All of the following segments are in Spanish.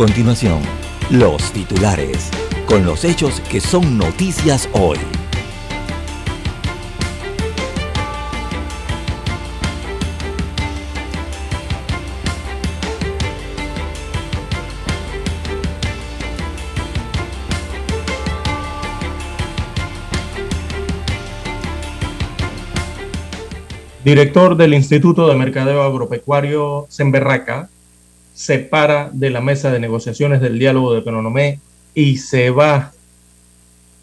Continuación, los titulares, con los hechos que son noticias hoy. Director del Instituto de Mercadeo Agropecuario Semberraca se para de la mesa de negociaciones del diálogo de Penonomé y se va.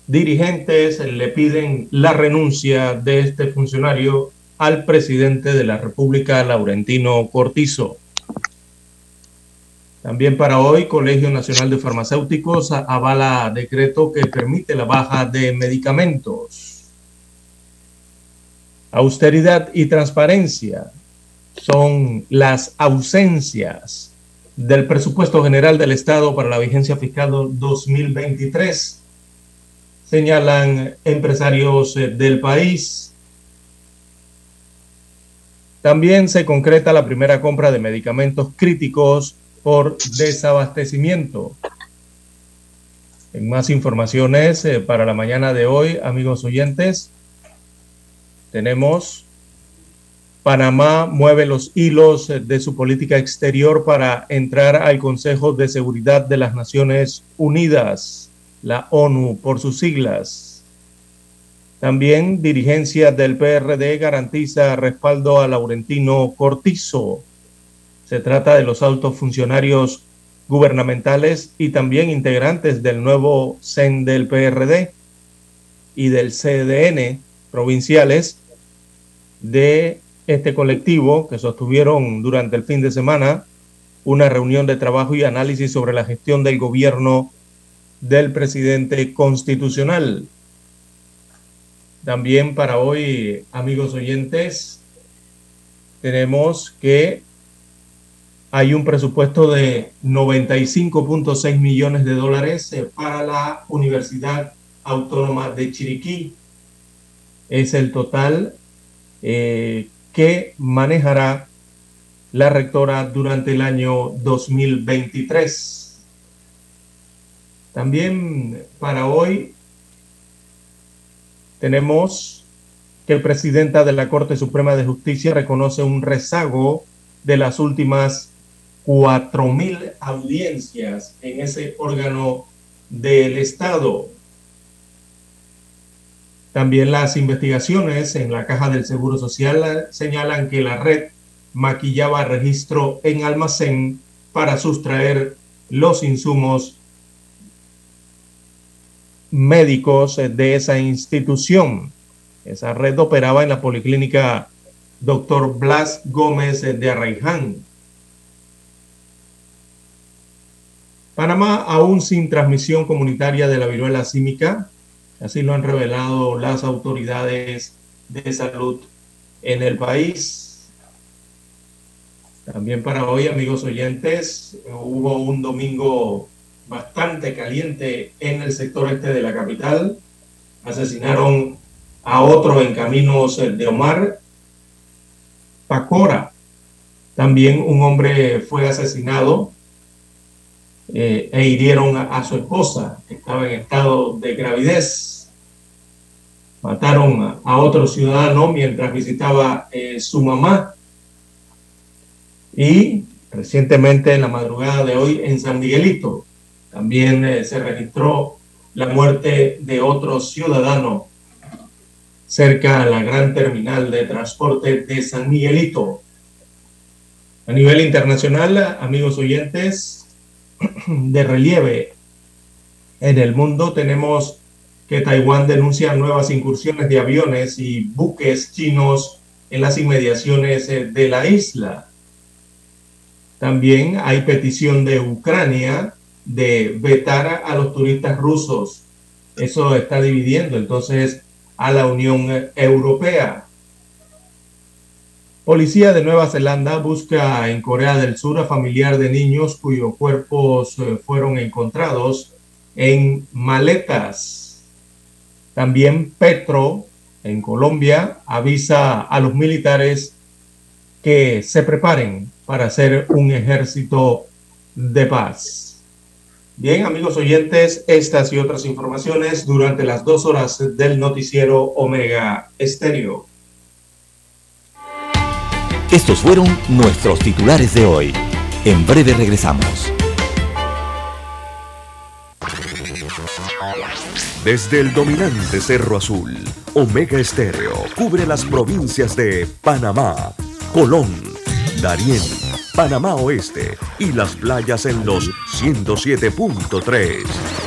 Dirigentes le piden la renuncia de este funcionario al presidente de la República, Laurentino Cortizo. También para hoy, Colegio Nacional de Farmacéuticos avala decreto que permite la baja de medicamentos. Austeridad y transparencia son las ausencias del presupuesto general del Estado para la vigencia fiscal 2023, señalan empresarios eh, del país. También se concreta la primera compra de medicamentos críticos por desabastecimiento. En más informaciones eh, para la mañana de hoy, amigos oyentes, tenemos Panamá mueve los hilos de su política exterior para entrar al Consejo de Seguridad de las Naciones Unidas, la ONU por sus siglas. También dirigencia del PRD garantiza respaldo a Laurentino Cortizo. Se trata de los altos funcionarios gubernamentales y también integrantes del nuevo CEN del PRD y del CDN provinciales de este colectivo que sostuvieron durante el fin de semana una reunión de trabajo y análisis sobre la gestión del gobierno del presidente constitucional. También para hoy, amigos oyentes, tenemos que hay un presupuesto de 95.6 millones de dólares eh, para la Universidad Autónoma de Chiriquí. Es el total eh, que manejará la rectora durante el año 2023. También para hoy tenemos que el presidenta de la Corte Suprema de Justicia reconoce un rezago de las últimas 4.000 audiencias en ese órgano del Estado. También las investigaciones en la caja del Seguro Social señalan que la red maquillaba registro en almacén para sustraer los insumos médicos de esa institución. Esa red operaba en la policlínica Dr. Blas Gómez de Arraiján. Panamá aún sin transmisión comunitaria de la viruela símica, Así lo han revelado las autoridades de salud en el país. También para hoy, amigos oyentes, hubo un domingo bastante caliente en el sector este de la capital. Asesinaron a otro en caminos de Omar. Pacora. También un hombre fue asesinado eh, e hirieron a, su esposa, que estaba en estado de gravidez. Mataron a, otro ciudadano mientras visitaba eh, su mamá. Y recientemente, en la madrugada de hoy, en San Miguelito, también eh, se registró la muerte de otro ciudadano cerca a la gran terminal de transporte de San Miguelito. A nivel internacional, amigos oyentes, de relieve en el mundo tenemos que Taiwán denuncia nuevas incursiones de aviones y buques chinos en las inmediaciones eh, de la isla. También hay petición de Ucrania de vetar a los turistas rusos. Eso está dividiendo entonces a la Unión Europea. Policía de Nueva Zelanda busca en Corea del Sur a familiar de niños cuyos cuerpos eh, fueron encontrados en maletas. También Petro, en Colombia, avisa a los militares que se preparen para hacer un ejército de paz. Bien, amigos oyentes, estas y otras informaciones durante las dos horas del noticiero Omega Estéreo. Estos fueron nuestros titulares de hoy. En breve regresamos. Desde el dominante Cerro Azul, Omega Estéreo cubre las provincias de Panamá, Colón, Darién, Panamá Oeste y las playas en los 107.3.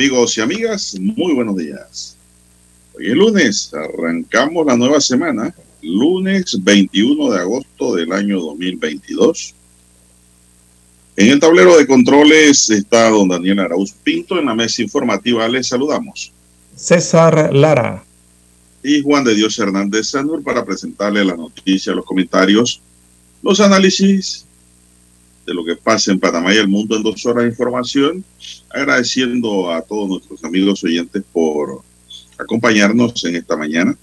Amigos y amigas, muy buenos días. Hoy es lunes, arrancamos la nueva semana, lunes 21 de agosto del año 2022. En el tablero de controles está don Daniel Arauz Pinto, en la mesa informativa les saludamos. César Lara. Y Juan de Dios Hernández Sanur para presentarle la noticia, los comentarios, los análisis de lo que pasa en Panamá y el mundo en dos horas de información. Agradeciendo a todos nuestros amigos oyentes por acompañarnos en esta mañana.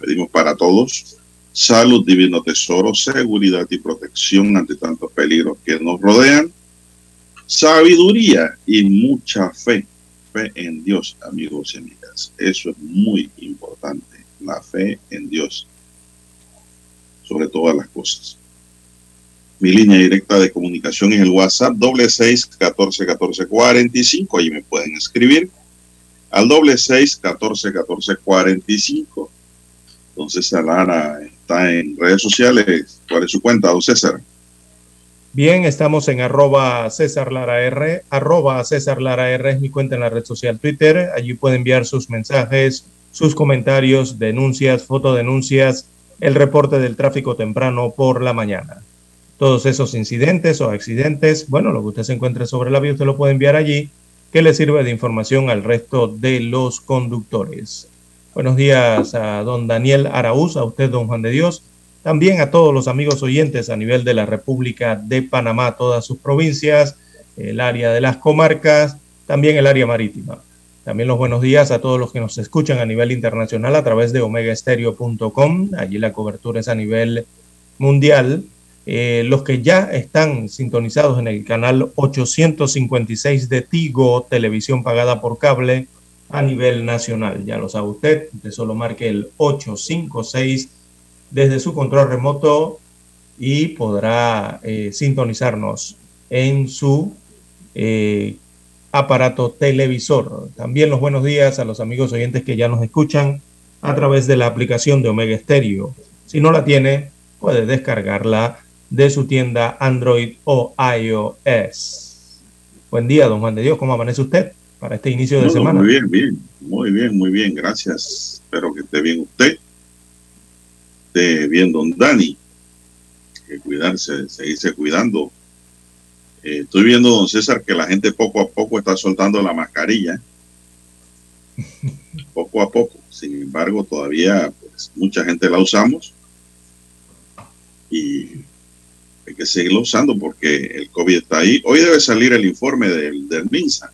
Pedimos para todos salud, divino tesoro, seguridad y protección ante tantos peligros que nos rodean, sabiduría y mucha fe. Fe en Dios, amigos y amigas. Eso es muy importante, la fe en Dios, sobre todas las cosas. Mi línea directa de comunicación es el WhatsApp doble seis catorce catorce cuarenta y cinco. Ahí me pueden escribir al doble seis catorce catorce cuarenta y cinco. Don César Lara está en redes sociales. ¿Cuál es su cuenta, don César? Bien, estamos en arroba César Lara R. Arroba César Lara R es mi cuenta en la red social Twitter. Allí puede enviar sus mensajes, sus comentarios, denuncias, fotodenuncias, el reporte del tráfico temprano por la mañana todos esos incidentes o accidentes, bueno, lo que usted se encuentre sobre la vía, usted lo puede enviar allí, que le sirve de información al resto de los conductores. Buenos días a don Daniel Araúz, a usted, don Juan de Dios, también a todos los amigos oyentes a nivel de la República de Panamá, todas sus provincias, el área de las comarcas, también el área marítima. También los buenos días a todos los que nos escuchan a nivel internacional a través de omegaestereo.com. Allí la cobertura es a nivel mundial eh, los que ya están sintonizados en el canal 856 de Tigo, televisión pagada por cable, a nivel nacional. Ya lo sabe usted, usted solo marque el 856 desde su control remoto y podrá eh, sintonizarnos en su eh, aparato televisor. También los buenos días a los amigos oyentes que ya nos escuchan a través de la aplicación de Omega Stereo. Si no la tiene, puede descargarla de su tienda Android o iOS. Buen día, don Juan de Dios, ¿cómo amanece usted para este inicio de semana? Muy bien, bien, muy bien, muy bien, gracias. Espero que esté bien usted. Esté bien, don Dani. Que cuidarse, seguirse cuidando. Eh, estoy viendo, don César, que la gente poco a poco está soltando la mascarilla. poco a poco. Sin embargo, todavía pues, mucha gente la usamos y hay que seguirlo usando porque el COVID está ahí. Hoy debe salir el informe del, del MINSA,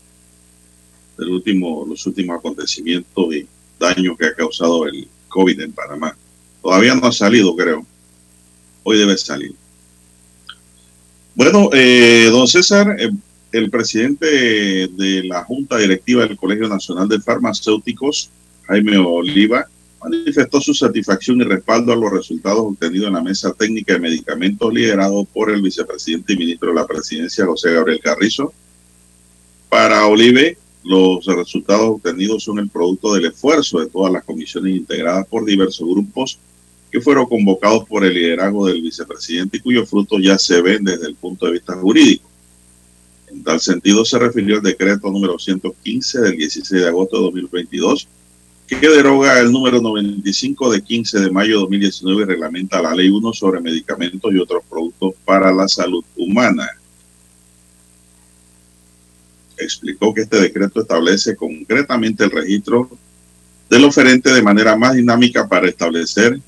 del último, los últimos acontecimientos y daños que ha causado el COVID en Panamá. Todavía no ha salido, creo. Hoy debe salir. Bueno, eh, don César, eh, el presidente de la Junta Directiva del Colegio Nacional de Farmacéuticos, Jaime Oliva, manifestó su satisfacción y respaldo a los resultados obtenidos en la mesa técnica de medicamentos liderado por el vicepresidente y ministro de la presidencia, José Gabriel Carrizo. Para Olive, los resultados obtenidos son el producto del esfuerzo de todas las comisiones integradas por diversos grupos que fueron convocados por el liderazgo del vicepresidente y cuyos frutos ya se ven desde el punto de vista jurídico. En tal sentido, se refirió al decreto número 115 del 16 de agosto de 2022, que deroga el número 95 de 15 de mayo de 2019 y reglamenta la ley 1 sobre medicamentos y otros productos para la salud humana. Explicó que este decreto establece concretamente el registro del oferente de manera más dinámica para establecer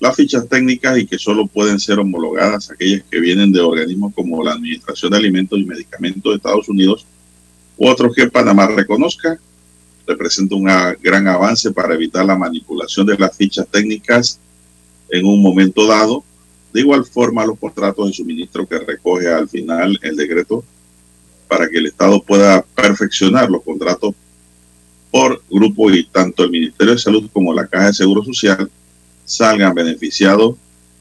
las fichas técnicas y que solo pueden ser homologadas aquellas que vienen de organismos como la Administración de Alimentos y Medicamentos de Estados Unidos u otros que Panamá reconozca. Representa un gran avance para evitar la manipulación de las fichas técnicas en un momento dado. De igual forma, los contratos de suministro que recoge al final el decreto para que el Estado pueda perfeccionar los contratos por grupo y tanto el Ministerio de Salud como la Caja de Seguro Social salgan beneficiados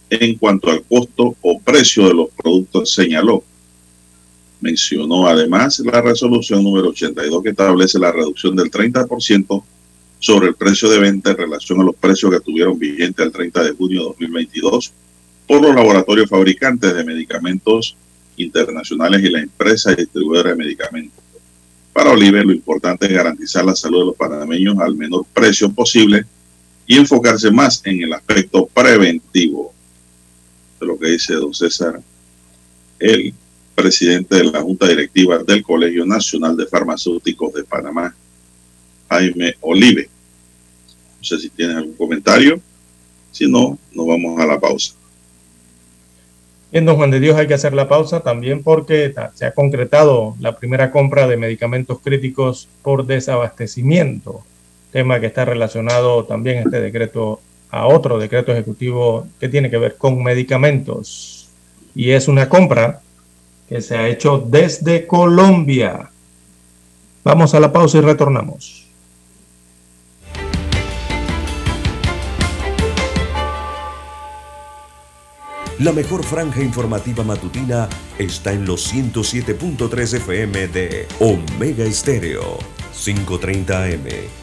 en cuanto al costo o precio de los productos, señaló. Mencionó además la resolución número 82 que establece la reducción del 30% sobre el precio de venta en relación a los precios que tuvieron vigente el 30 de junio de 2022 por los laboratorios fabricantes de medicamentos internacionales y la empresa distribuidora de medicamentos. Para Oliver, lo importante es garantizar la salud de los panameños al menor precio posible y enfocarse más en el aspecto preventivo de lo que dice don César, el presidente de la Junta Directiva del Colegio Nacional de Farmacéuticos de Panamá, Jaime Olive. No sé si tienen algún comentario. Si no, nos vamos a la pausa. En Don Juan de Dios hay que hacer la pausa también porque se ha concretado la primera compra de medicamentos críticos por desabastecimiento tema que está relacionado también este decreto a otro decreto ejecutivo que tiene que ver con medicamentos. Y es una compra que se ha hecho desde Colombia. Vamos a la pausa y retornamos. La mejor franja informativa matutina está en los 107.3 FM de Omega Estéreo, 530 AM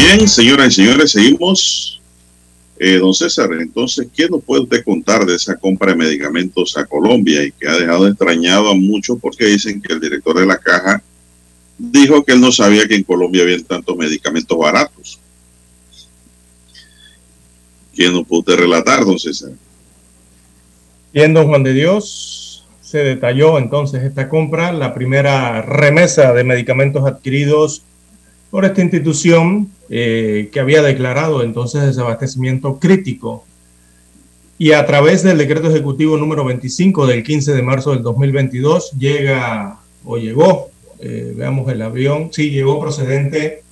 Bien, señoras y señores, seguimos. Eh, don César, entonces, ¿qué nos puede contar de esa compra de medicamentos a Colombia y que ha dejado extrañado a muchos porque dicen que el director de la caja dijo que él no sabía que en Colombia había tantos medicamentos baratos? ¿Quién nos puede relatar, don César? Bien, don Juan de Dios, se detalló entonces esta compra, la primera remesa de medicamentos adquiridos por esta institución eh, que había declarado entonces desabastecimiento crítico. Y a través del decreto ejecutivo número 25 del 15 de marzo del 2022 llega o llegó, eh, veamos el avión, sí, llegó procedente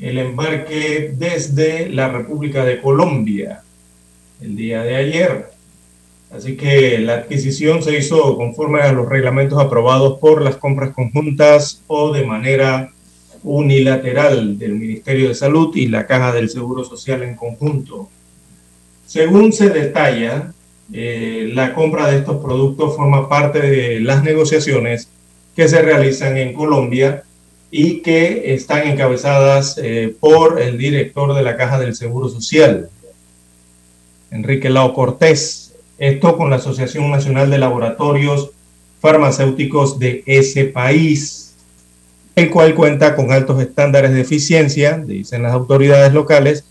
el embarque desde la República de Colombia el día de ayer. Así que la adquisición se hizo conforme a los reglamentos aprobados por las compras conjuntas o de manera unilateral del Ministerio de Salud y la Caja del Seguro Social en conjunto. Según se detalla, eh, la compra de estos productos forma parte de las negociaciones que se realizan en Colombia y que están encabezadas eh, por el director de la Caja del Seguro Social, Enrique Lao Cortés. Esto con la Asociación Nacional de Laboratorios Farmacéuticos de ese país el cual cuenta con altos estándares de eficiencia, dicen las autoridades locales,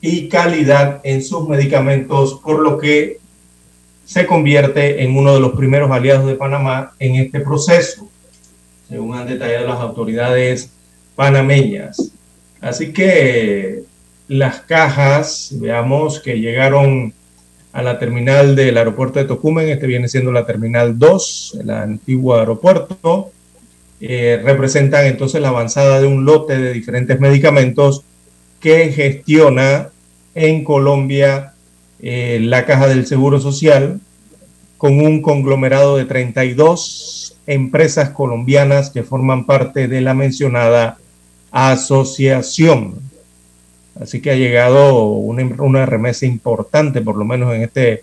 y calidad en sus medicamentos, por lo que se convierte en uno de los primeros aliados de Panamá en este proceso, según han detallado las autoridades panameñas. Así que las cajas, veamos que llegaron a la terminal del aeropuerto de Tocumen, este viene siendo la terminal 2, el antiguo aeropuerto, eh, representan entonces la avanzada de un lote de diferentes medicamentos que gestiona en Colombia eh, la Caja del Seguro Social con un conglomerado de 32 empresas colombianas que forman parte de la mencionada asociación. Así que ha llegado una, remesa importante, por lo menos en este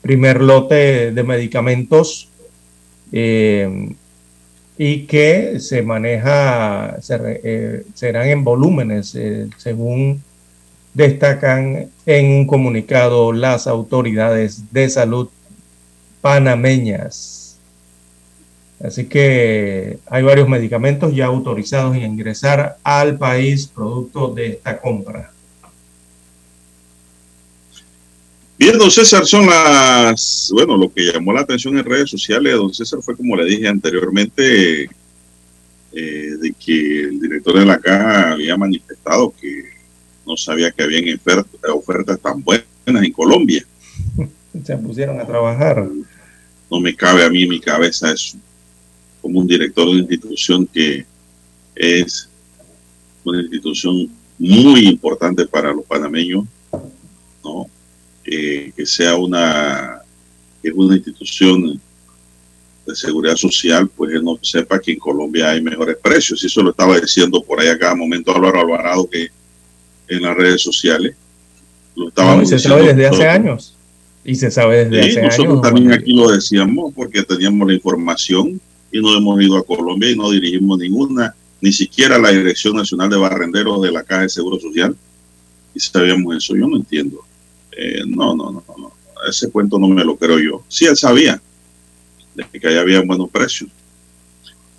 primer lote de medicamentos. Eh, y que se maneja, eh, serán en volúmenes, eh, según destacan en un comunicado las autoridades de salud panameñas. Así que hay varios medicamentos ya autorizados en ingresar al país producto de esta compra. Bien, don César, son las, bueno, lo que llamó la atención en redes sociales, don César, fue como le dije anteriormente, eh, de que el director de la caja había manifestado que no sabía que habían ofertas tan buenas en Colombia. Se pusieron a trabajar. No me cabe a mí en mi cabeza eso, como un director de una institución que es una institución muy importante para los panameños, ¿no? Eh, que sea una, una institución de seguridad social, pues él no sepa que en Colombia hay mejores precios. Y eso lo estaba diciendo por ahí a cada momento Álvaro Alvarado, que en las redes sociales, Lo estábamos se sabe desde hace años. Y se sabe desde hace años. Nosotros también aquí lo decíamos porque teníamos la información y no hemos ido a Colombia y no dirigimos ninguna, ni siquiera la Dirección Nacional de Barrenderos de la Caja de Seguro Social. Y sabíamos eso. Yo no entiendo. Eh, no, no, no, no. Ese cuento no me lo creo yo. Sí, él sabía de que allá había buenos precios.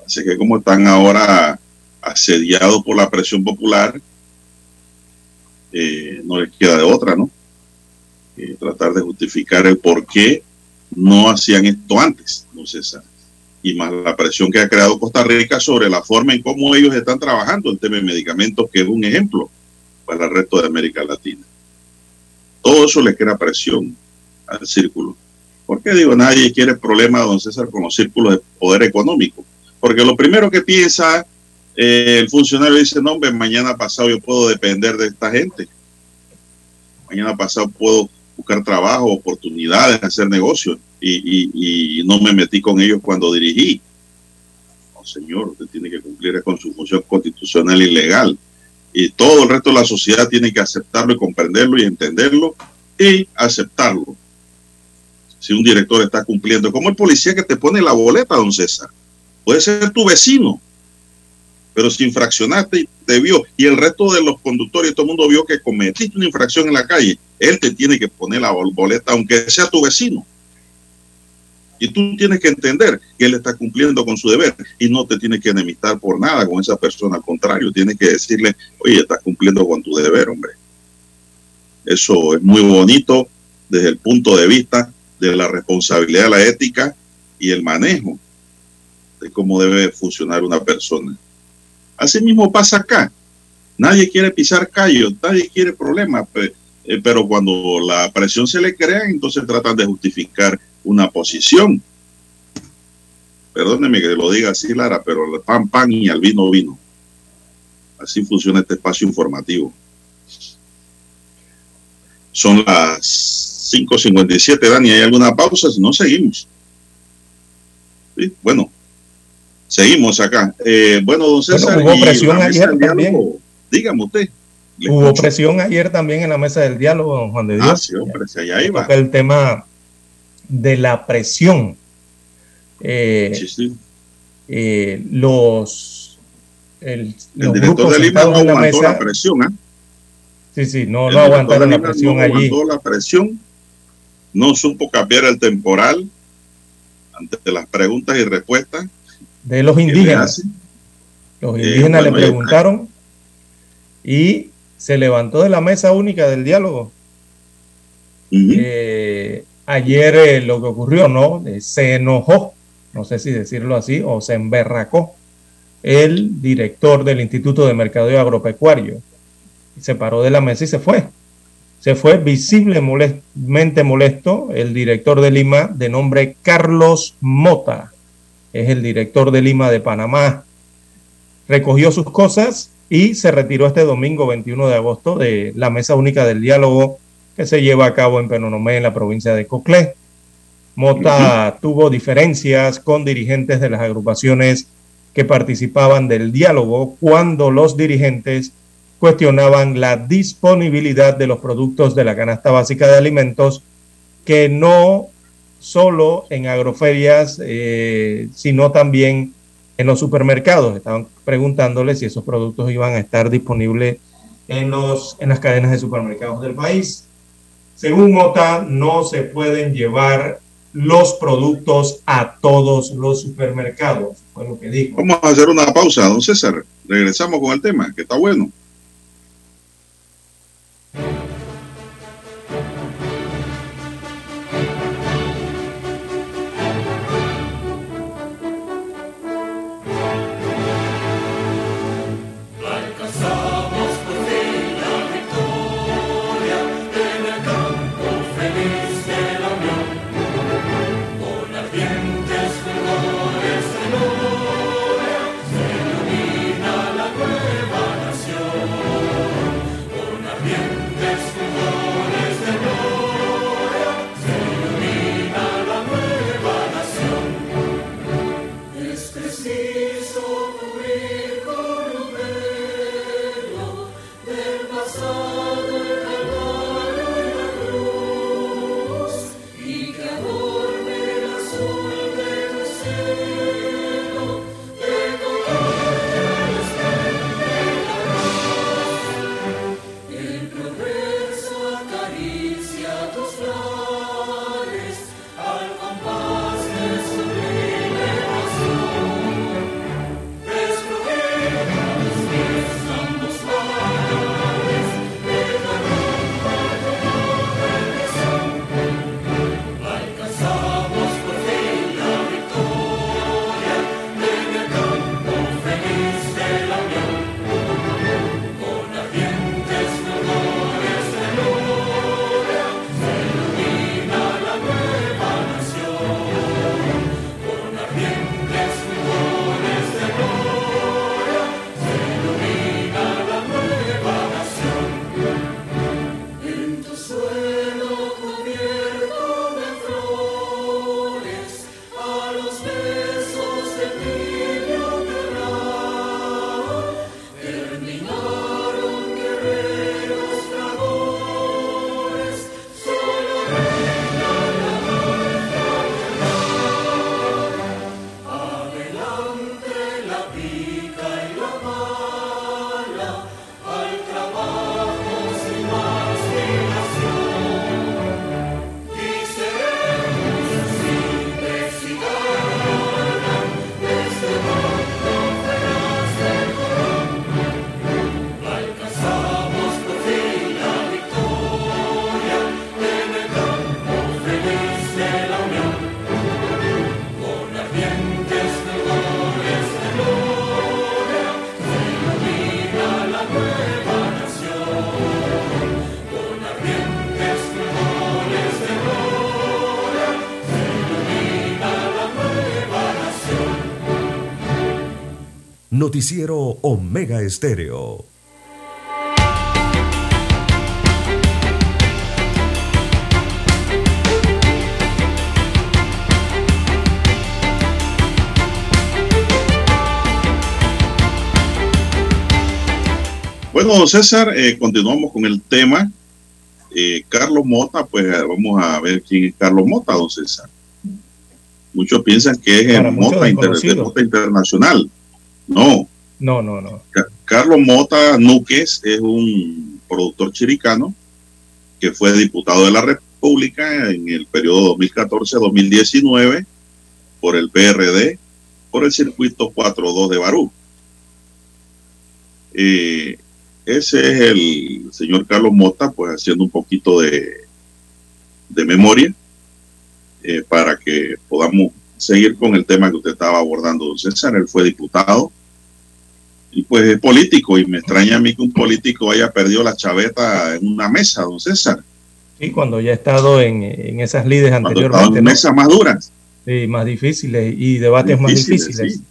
Así que como están ahora asediados por la presión popular, eh, no les queda de otra, ¿no? Eh, tratar de justificar el por qué no hacían esto antes, no César. Y más la presión que ha creado Costa Rica sobre la forma en cómo ellos están trabajando el tema de medicamentos, que es un ejemplo para el resto de América Latina. Todo eso le crea presión al círculo. ¿Por qué digo nadie quiere problema, don César, con los círculos de poder económico? Porque lo primero que piensa eh, el funcionario dice, no, hombre, mañana pasado yo puedo depender de esta gente. Mañana pasado puedo buscar trabajo, oportunidades, hacer negocios y, no me metí con ellos cuando dirigí. No, señor, usted tiene que cumplir con su función constitucional y legal. Y todo el resto de la sociedad tiene que aceptarlo y comprenderlo y entenderlo y aceptarlo. Si un director está cumpliendo, como el policía que te pone la boleta, don César, puede ser tu vecino, pero si infraccionaste y te vio, y el resto de los conductores, todo el mundo vio que cometiste una infracción en la calle, él te tiene que poner la boleta, aunque sea tu vecino. Y tú tienes que entender que él está cumpliendo con su deber y no te tienes que enemistar por nada con esa persona. Al contrario, tienes que decirle, oye, estás cumpliendo con tu deber, hombre. Eso es muy bonito desde el punto de vista de la responsabilidad, la ética y el manejo de cómo debe funcionar una persona. Así mismo pasa acá. Nadie quiere pisar callos, nadie quiere problemas, eh, pero cuando la presión se le crea, entonces tratan de justificar una posición. Perdóneme que lo diga así, Lara, pero el pan, pan y al vino, vino. Así funciona este espacio informativo. Son las 5.57, Dani. ¿Hay alguna pausa? Si no, seguimos. Bueno, Seguimos acá. Eh, bueno, don César. hubo presión ayer también. dígame usted. Hubo presión ayer también en la mesa del diálogo, don Juan de Dios. Ah, sí, hombre, si allá iba. El tema de la presión. Eh, sí, sí. Eh, los, el, el director de Lima no aguantó la, presión, ¿eh? Sí, sí, no, no aguantaron la presión no allí. La presión, no supo cambiar el temporal ante las preguntas y respuestas de los indígenas. Los eh, indígenas le preguntaron y se levantó de la mesa única del diálogo. Eh, ayer eh, lo que ocurrió, ¿no? se enojó, no sé si decirlo así, o se emberracó el director del Instituto de Mercadeo Agropecuario. Se paró de la mesa y se fue. Se fue visiblemente molesto el director de Lima de nombre Carlos Mota es el director de Lima de Panamá. Recogió sus cosas y se retiró este domingo 21 de agosto de la mesa única del diálogo que se lleva a cabo en Penonomé, en la provincia de Coclé. Mota tuvo diferencias con dirigentes de las agrupaciones que participaban del diálogo cuando los dirigentes cuestionaban la disponibilidad de los productos de la canasta básica de alimentos que no solo en agroferias, eh, sino también en los supermercados. Estaban preguntándole si esos productos iban a estar disponibles en, los, en las cadenas de supermercados del país. Según Mota, no se pueden llevar los productos a todos los supermercados, fue lo que dijo. Vamos a hacer una pausa, don César. Regresamos con el tema, que está bueno. Noticiero Omega Estéreo. Bueno, César, eh, continuamos con el tema. Eh, Carlos Mota, pues vamos a ver quién es Carlos Mota, don César. Muchos piensan que es el Mota, Mota Internacional. No. No, no. Carlos Mota Núquez es un productor chiricano que fue diputado de la República en el periodo 2014-2019 por el PRD, por el circuito 4-2 de Barú. Eh, ese es el señor Carlos Mota, pues haciendo un poquito de, de memoria eh, para que podamos seguir con el tema que usted estaba abordando, don César. Él fue diputado y pues es político y me extraña a mí que un político haya perdido la chaveta en una mesa, don César. Sí, cuando ya ha estado en, esas lides anteriormente. En mesas más duras. Sí, más difíciles y debates más difíciles.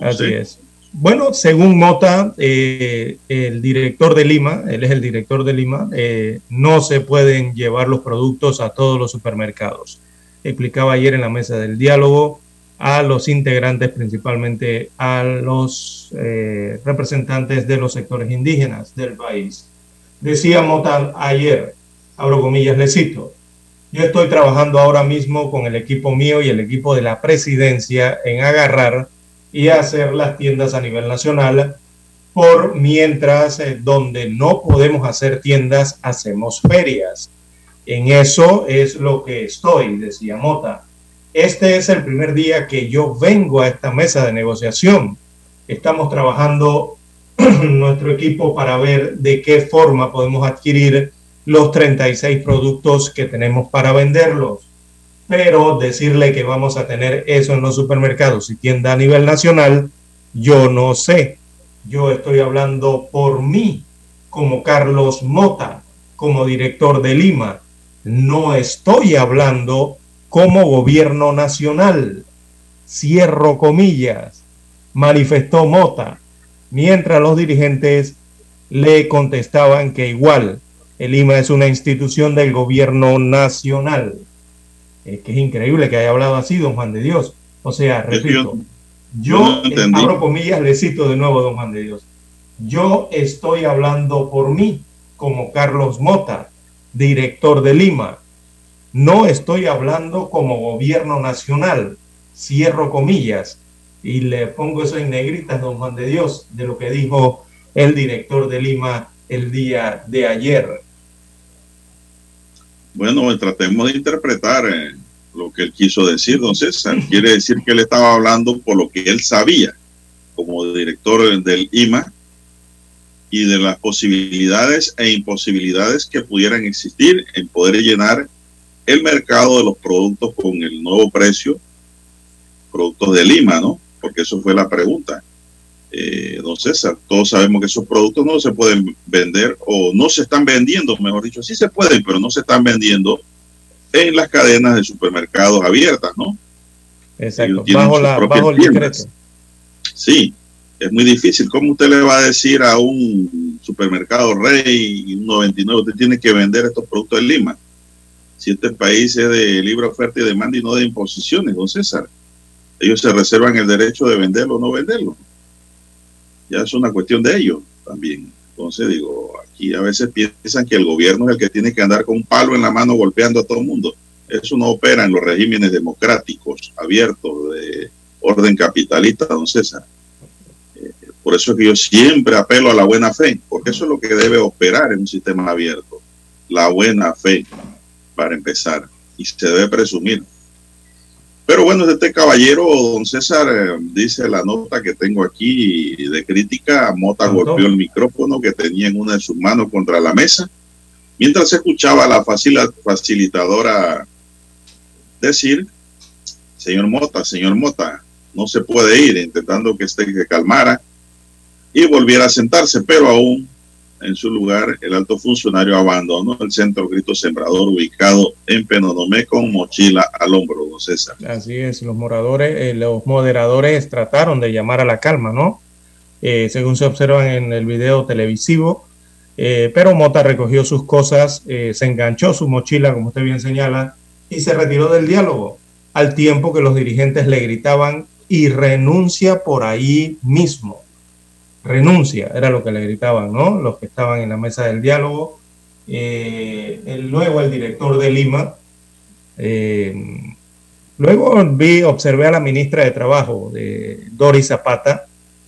Así es. Bueno, según Mota, eh, el director de Lima, él es el director de Lima, eh, no se pueden llevar los productos a todos los supermercados explicaba ayer en la mesa del diálogo a los integrantes, principalmente a los eh, representantes de los sectores indígenas del país. Decía Mota ayer, abro comillas, le cito, yo estoy trabajando ahora mismo con el equipo mío y el equipo de la presidencia en agarrar y hacer las tiendas a nivel nacional, por mientras eh, donde no podemos hacer tiendas, hacemos ferias en eso es lo que estoy, decía Mota. Este es el primer día que yo vengo a esta mesa de negociación. Estamos trabajando nuestro equipo para ver de qué forma podemos adquirir los 36 productos que tenemos para venderlos. Pero decirle que vamos a tener eso en los supermercados y tienda a nivel nacional, yo no sé. Yo estoy hablando por mí, como Carlos Mota, como director de Lima no estoy hablando como gobierno nacional. Cierro comillas, manifestó Mota, mientras los dirigentes le contestaban que igual el IMA es una institución del gobierno nacional. Es que es increíble que haya hablado así, don Juan de Dios. O sea, repito, yo, yo abro comillas, le cito de nuevo, don Juan de Dios. Yo estoy hablando por mí, como Carlos Mota, director de Lima. No estoy hablando como gobierno nacional, cierro comillas, y le pongo eso en negritas, don Juan de Dios, de lo que dijo el director de Lima el día de ayer. Bueno, tratemos de interpretar eh, lo que él quiso decir, don César. Quiere decir que él estaba hablando por lo que él sabía como director del IMA y de las posibilidades e imposibilidades que pudieran existir en poder llenar el mercado de los productos con el nuevo precio, productos de Lima, ¿no? Porque eso fue la pregunta. Eh, don César, todos sabemos que esos productos no se pueden vender o no se están vendiendo, mejor dicho, sí se pueden, pero no se están vendiendo en las cadenas de supermercados abiertas, ¿no? Exacto, bajo, la, bajo el decreto. Sí, es muy difícil. ¿Cómo usted le va a decir a un supermercado Rey y un 99, usted tiene que vender estos productos en Lima? Si este país es de libre oferta y demanda y no de imposiciones, don César. Ellos se reservan el derecho de venderlo o no venderlo. Ya es una cuestión de ellos también. Entonces digo, aquí a veces piensan que el gobierno es el que tiene que andar con un palo en la mano golpeando a todo el mundo. Eso no opera en los regímenes democráticos abiertos de orden capitalista, don César. Por eso es que yo siempre apelo a la buena fe, porque eso es lo que debe operar en un sistema abierto. La buena fe, para empezar, y se debe presumir. Pero bueno, este caballero, don César, eh, dice la nota que tengo aquí de crítica, Mota golpeó el micrófono que tenía en una de sus manos contra la mesa, mientras escuchaba a la facilitadora decir, señor Mota, señor Mota, no se puede ir, intentando que este que calmara y volviera a sentarse, pero aún en su lugar el alto funcionario abandonó el centro Grito Sembrador ubicado en Penonomé con mochila al hombro, don César. Así es, los moradores, eh, los moderadores trataron de llamar a la calma, ¿no? Eh, según se observa en el video televisivo, eh, pero Mota recogió sus cosas, se enganchó su mochila, como usted bien señala, y se retiró del diálogo, al tiempo que los dirigentes le gritaban y renuncia por ahí mismo. Renuncia, era lo que le gritaban, ¿no? Los que estaban en la mesa del diálogo. Eh, luego el director de Lima. Eh, luego vi, observé a la ministra de Trabajo, de Doris Zapata,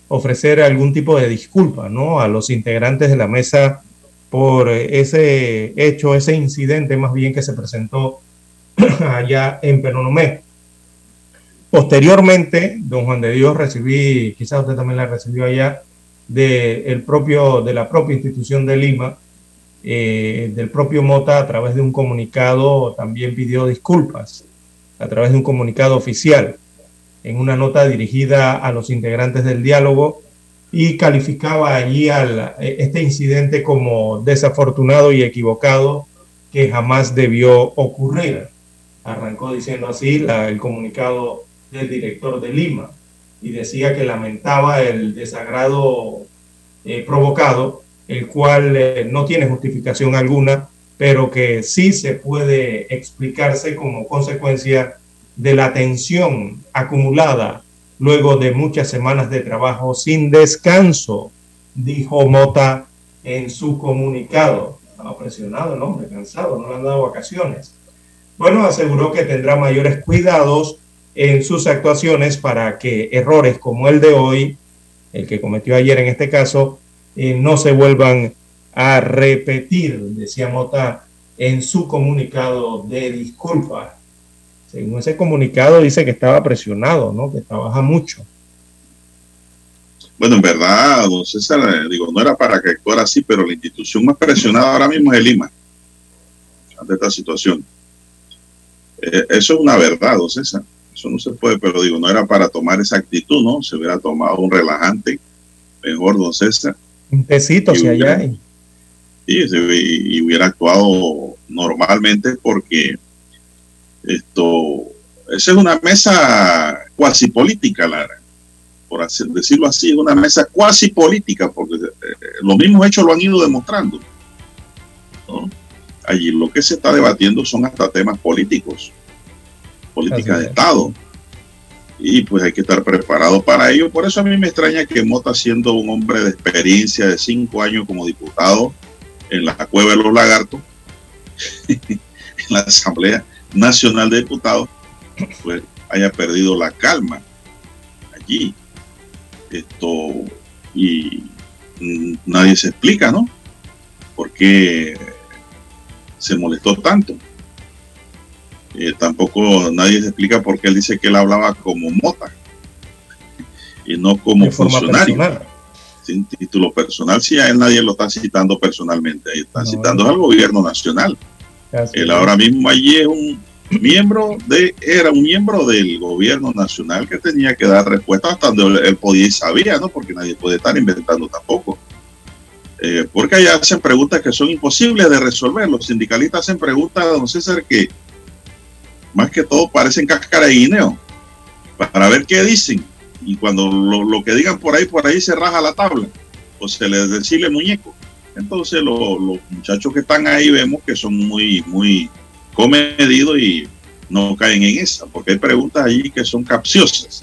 ofrecer algún tipo de disculpa, ¿no? A los integrantes de la mesa por ese hecho, ese incidente más bien que se presentó allá en Penonomé. Posteriormente, don Juan de Dios recibí, quizás usted también la recibió allá, de, propio, de la propia institución de Lima, eh, del propio Mota, a través de un comunicado, también pidió disculpas, a través de un comunicado oficial, en una nota dirigida a los integrantes del diálogo y calificaba allí al, este incidente como desafortunado y equivocado que jamás debió ocurrir. Arrancó diciendo así el comunicado del director de Lima y decía que lamentaba el desagrado eh, provocado, el cual eh, no tiene justificación alguna, pero que sí se puede explicarse como consecuencia de la tensión acumulada luego de muchas semanas de trabajo sin descanso, dijo Mota en su comunicado. Estaba presionado el hombre, cansado, no le han dado vacaciones. Bueno, aseguró que tendrá mayores cuidados en sus actuaciones para que errores como el de hoy, el que cometió ayer en este caso, eh, no se vuelvan a repetir, decía Mota en su comunicado de disculpa. Según ese comunicado dice que estaba presionado, ¿no? que trabaja mucho. Bueno, en verdad, don César, eh, digo, no era para que actuara así, pero la institución más presionada ahora mismo es Lima, ante esta situación. Eh, eso es una verdad, don César. Eso no se puede, pero digo, no era para tomar esa actitud, ¿no? Se hubiera tomado un relajante, mejor, don César. Un tecito, si allá hay. Sí, y, hubiera actuado normalmente porque esto, esa es una mesa cuasi política, Lara, por decirlo así, es una mesa cuasi política, porque eh, los mismos hechos lo han ido demostrando. Allí lo que se está debatiendo son hasta temas políticos política de Estado. Y pues hay que estar preparado para ello. Por eso a mí me extraña que Mota, siendo un hombre de experiencia de cinco años como diputado en la Cueva de los Lagartos, en la Asamblea Nacional de Diputados, pues haya perdido la calma allí. Esto, y nadie se explica, ¿no? ¿Por qué se molestó tanto? Eh, tampoco nadie se explica por qué él dice que él hablaba como mota y no como funcionario. Sin título personal, si a él nadie lo está citando personalmente, ahí está citando al gobierno nacional. él ahora mismo allí es un miembro de, era un miembro del gobierno nacional que tenía que dar respuesta hasta donde él podía y sabía, ¿no? Porque nadie puede estar inventando tampoco. Eh, porque allá hacen preguntas que son imposibles de resolver. Los sindicalistas hacen preguntas, don César, que más que todo parecen cáscara de guineo, para ver qué dicen. Y cuando lo, que digan por ahí, por ahí se raja la tabla, o se les decide muñeco. Entonces los muchachos que están ahí vemos que son muy, muy comedidos y no caen en esa, porque hay preguntas allí que son capciosas,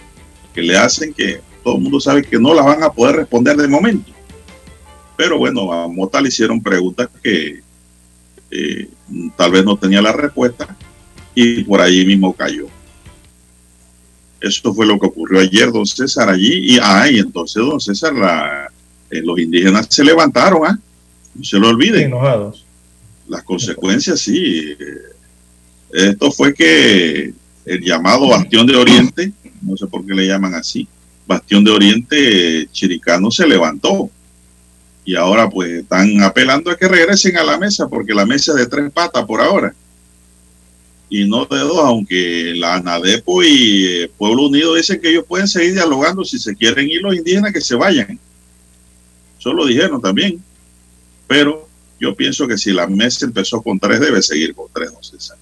que le hacen que todo el mundo sabe que no las van a poder responder de momento. Pero bueno, a Mota le hicieron preguntas que eh, tal vez no tenía la respuesta y por allí mismo cayó. Eso fue lo que ocurrió ayer, don César, allí. Y, ah, entonces, don César, la, eh, los indígenas se levantaron, ¿ah? No se lo olviden. Enojados. Las consecuencias, sí. Esto fue que el llamado Bastión de Oriente, no sé por qué le llaman así, Bastión de Oriente Chiricano se levantó. Y ahora pues están apelando a que regresen a la mesa, porque la mesa es de tres patas por ahora y no de dos, aunque la ANADEPO y eh, Pueblo Unido dicen que ellos pueden seguir dialogando si se quieren ir los indígenas que se vayan. Eso lo dijeron también. Pero yo pienso que si la mesa empezó con tres, debe seguir con tres, no César.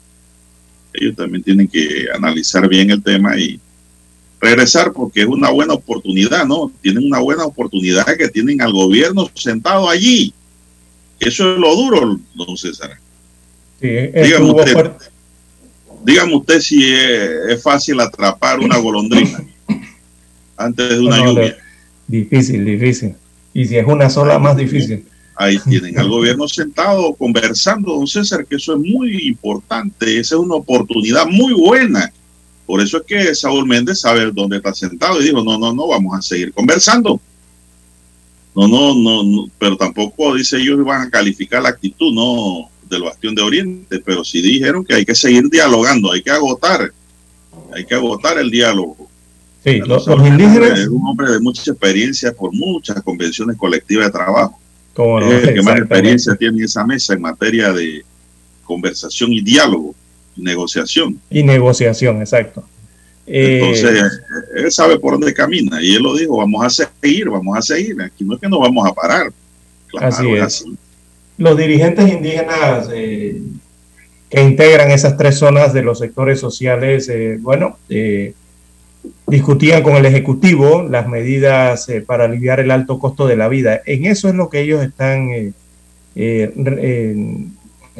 Ellos también tienen que analizar bien el tema y regresar porque es una buena oportunidad, ¿no? Tienen una buena oportunidad que tienen al gobierno sentado allí. Eso es lo duro, don César. Sí, dígame, usted, dígame usted si es, fácil atrapar una golondrina antes de una lluvia. Difícil, difícil. Y si es una sola, más difícil. Ahí tienen al gobierno sentado conversando, don César, que eso es muy importante. Esa es una oportunidad muy buena por eso es que Saúl Méndez sabe dónde está sentado y dijo, no, no, no, vamos a seguir conversando. No, no, no, pero tampoco dice ellos van a calificar la actitud, no, del Bastión de Oriente, pero sí dijeron que hay que seguir dialogando, hay que agotar, hay que agotar el diálogo. Sí, los, indígenas... Es un hombre de mucha experiencia por muchas convenciones colectivas de trabajo. es el que más experiencia tiene en esa mesa en materia de conversación y diálogo negociación. Y negociación, exacto. Entonces, eh, él sabe por dónde camina y él lo dijo, vamos a seguir, vamos a seguir, aquí no es que nos vamos a parar. así es. Los dirigentes indígenas eh, que integran esas tres zonas de los sectores sociales, eh, bueno, discutían con el Ejecutivo las medidas para aliviar el alto costo de la vida. En eso es lo que ellos están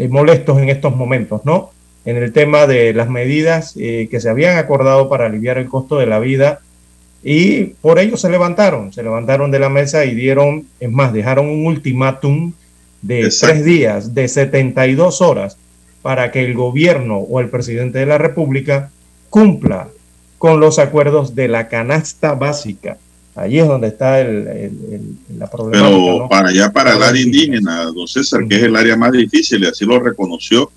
molestos en estos momentos, ¿no? en el tema de las medidas eh, que se habían acordado para aliviar el costo de la vida y por ello se levantaron, se levantaron de la mesa y dieron, es más, dejaron un ultimátum de tres días, de 72 horas, para que el gobierno o el presidente de la República cumpla con los acuerdos de la canasta básica. Allí es donde está el, la problemática. Pero para allá, para el área indígena, don César, que es el área más difícil, y así lo reconoció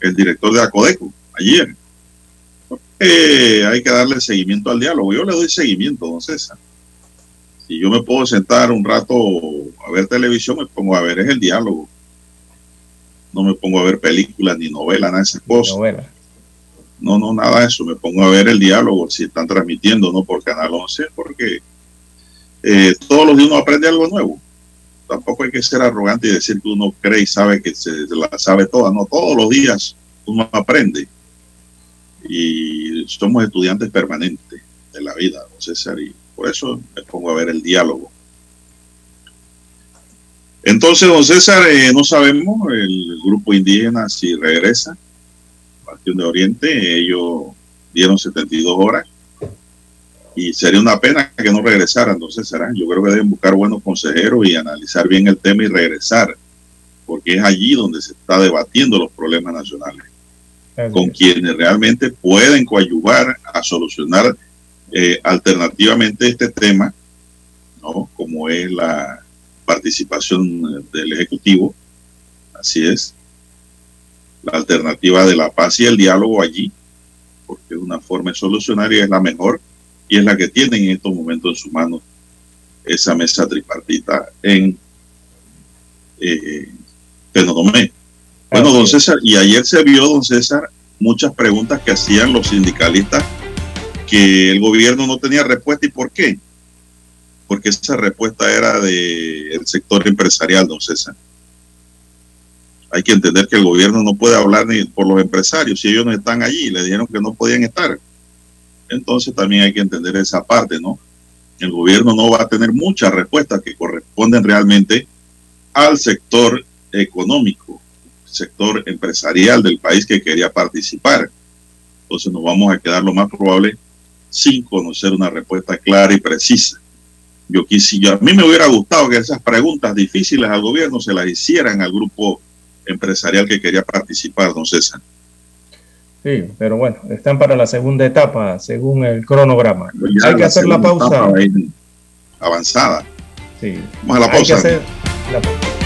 el director de Acodeco ayer. hay que darle seguimiento al diálogo. Yo le doy seguimiento, don César. Si yo me puedo sentar un rato a ver televisión, me pongo a ver es el diálogo. No me pongo a ver películas ni novelas, nada de esas cosas. No, no, nada de eso. Me pongo a ver el diálogo, si están transmitiendo, no por Canal 11, porque eh, todos los días uno aprende algo nuevo tampoco hay que ser arrogante y decir que uno cree y sabe que se la sabe toda. No, todos los días uno aprende. Y somos estudiantes permanentes de la vida, don César, y por eso me pongo a ver el diálogo. Entonces, don César, eh, no sabemos el grupo indígena si regresa, Bastión de Oriente, ellos dieron 72 horas y sería una pena que no regresaran, entonces será. Yo creo que deben buscar buenos consejeros y analizar bien el tema y regresar, porque es allí donde se está debatiendo los problemas nacionales, con quienes realmente pueden coadyuvar a solucionar eh, alternativamente este tema, ¿no? como es la participación del Ejecutivo, así es, la alternativa de la paz y el diálogo allí, porque es una forma de solucionar y es la mejor y es la que tienen en estos momentos en su mano esa mesa tripartita en eh, Bueno, don César, y ayer se vio, don César, muchas preguntas que hacían los sindicalistas que el gobierno no tenía respuesta. ¿Y por qué? Porque esa respuesta era del sector empresarial, don César. Hay que entender que el gobierno no puede hablar ni por los empresarios si ellos no están allí. Le dijeron que no podían estar. Entonces también hay que entender esa parte, ¿no? El gobierno no va a tener muchas respuestas que corresponden realmente al sector económico, sector empresarial del país que quería participar. Entonces nos vamos a quedar lo más probable sin conocer una respuesta clara y precisa. Yo quisiera, a mí me hubiera gustado que esas preguntas difíciles al gobierno se las hicieran al grupo empresarial que quería participar, don César. Sí, pero bueno, están para la segunda etapa, según el cronograma. Hay que hacer la pausa. Avanzada. Sí. Vamos a la pausa. Hay que hacer la pausa.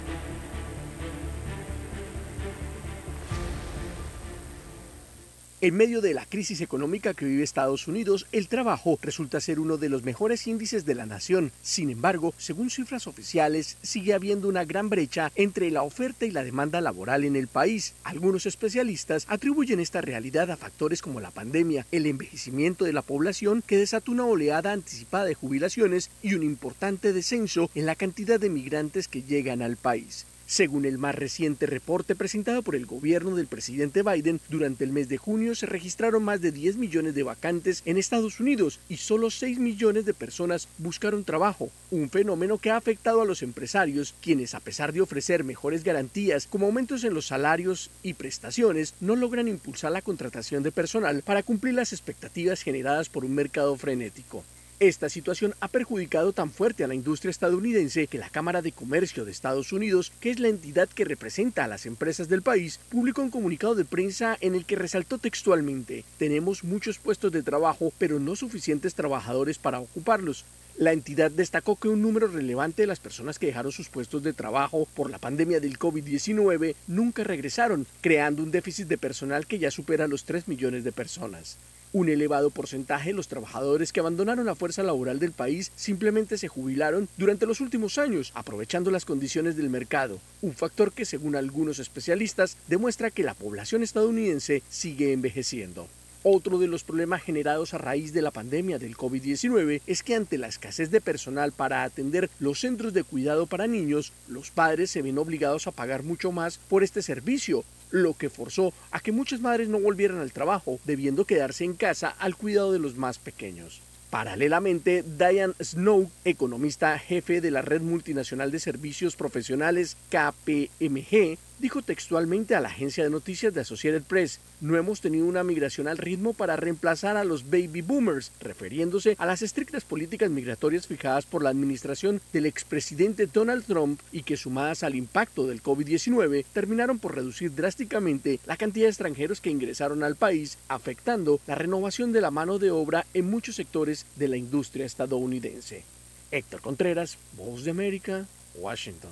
En medio de la crisis económica que vive Estados Unidos, el trabajo resulta ser uno de los mejores índices de la nación. Sin embargo, según cifras oficiales, sigue habiendo una gran brecha entre la oferta y la demanda laboral en el país. Algunos especialistas atribuyen esta realidad a factores como la pandemia, el envejecimiento de la población que desató una oleada anticipada de jubilaciones y un importante descenso en la cantidad de migrantes que llegan al país. Según el más reciente reporte presentado por el gobierno del presidente Biden, durante el mes de junio se registraron más de 10 millones de vacantes en Estados Unidos y solo 6 millones de personas buscaron trabajo, un fenómeno que ha afectado a los empresarios, quienes a pesar de ofrecer mejores garantías como aumentos en los salarios y prestaciones, no logran impulsar la contratación de personal para cumplir las expectativas generadas por un mercado frenético. Esta situación ha perjudicado tan fuerte a la industria estadounidense que la Cámara de Comercio de Estados Unidos, que es la entidad que representa a las empresas del país, publicó un comunicado de prensa en el que resaltó textualmente, tenemos muchos puestos de trabajo, pero no suficientes trabajadores para ocuparlos. La entidad destacó que un número relevante de las personas que dejaron sus puestos de trabajo por la pandemia del COVID-19 nunca regresaron, creando un déficit de personal que ya supera los 3 millones de personas. Un elevado porcentaje de los trabajadores que abandonaron la fuerza laboral del país simplemente se jubilaron durante los últimos años, aprovechando las condiciones del mercado, un factor que según algunos especialistas demuestra que la población estadounidense sigue envejeciendo. Otro de los problemas generados a raíz de la pandemia del COVID-19 es que ante la escasez de personal para atender los centros de cuidado para niños, los padres se ven obligados a pagar mucho más por este servicio, lo que forzó a que muchas madres no volvieran al trabajo, debiendo quedarse en casa al cuidado de los más pequeños. Paralelamente, Diane Snow, economista jefe de la Red Multinacional de Servicios Profesionales KPMG, dijo textualmente a la agencia de noticias de Associated Press, no hemos tenido una migración al ritmo para reemplazar a los baby boomers, refiriéndose a las estrictas políticas migratorias fijadas por la administración del expresidente Donald Trump y que sumadas al impacto del COVID-19 terminaron por reducir drásticamente la cantidad de extranjeros que ingresaron al país, afectando la renovación de la mano de obra en muchos sectores de la industria estadounidense. Héctor Contreras, Voz de América, Washington.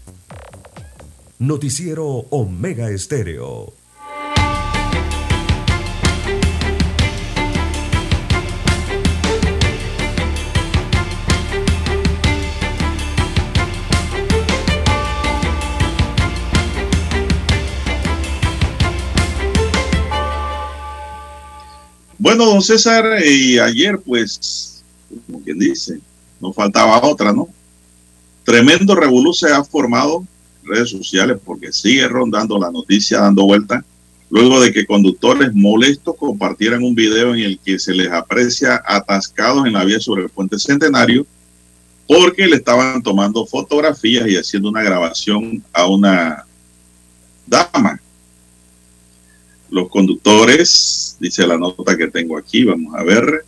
Noticiero Omega Estéreo. Bueno, don César, y ayer pues, como quien dice, no faltaba otra, ¿no? Tremendo revolución se ha formado redes sociales porque sigue rondando la noticia dando vuelta luego de que conductores molestos compartieran un video en el que se les aprecia atascados en la vía sobre el puente centenario porque le estaban tomando fotografías y haciendo una grabación a una dama. Los conductores, dice la nota que tengo aquí, vamos a ver,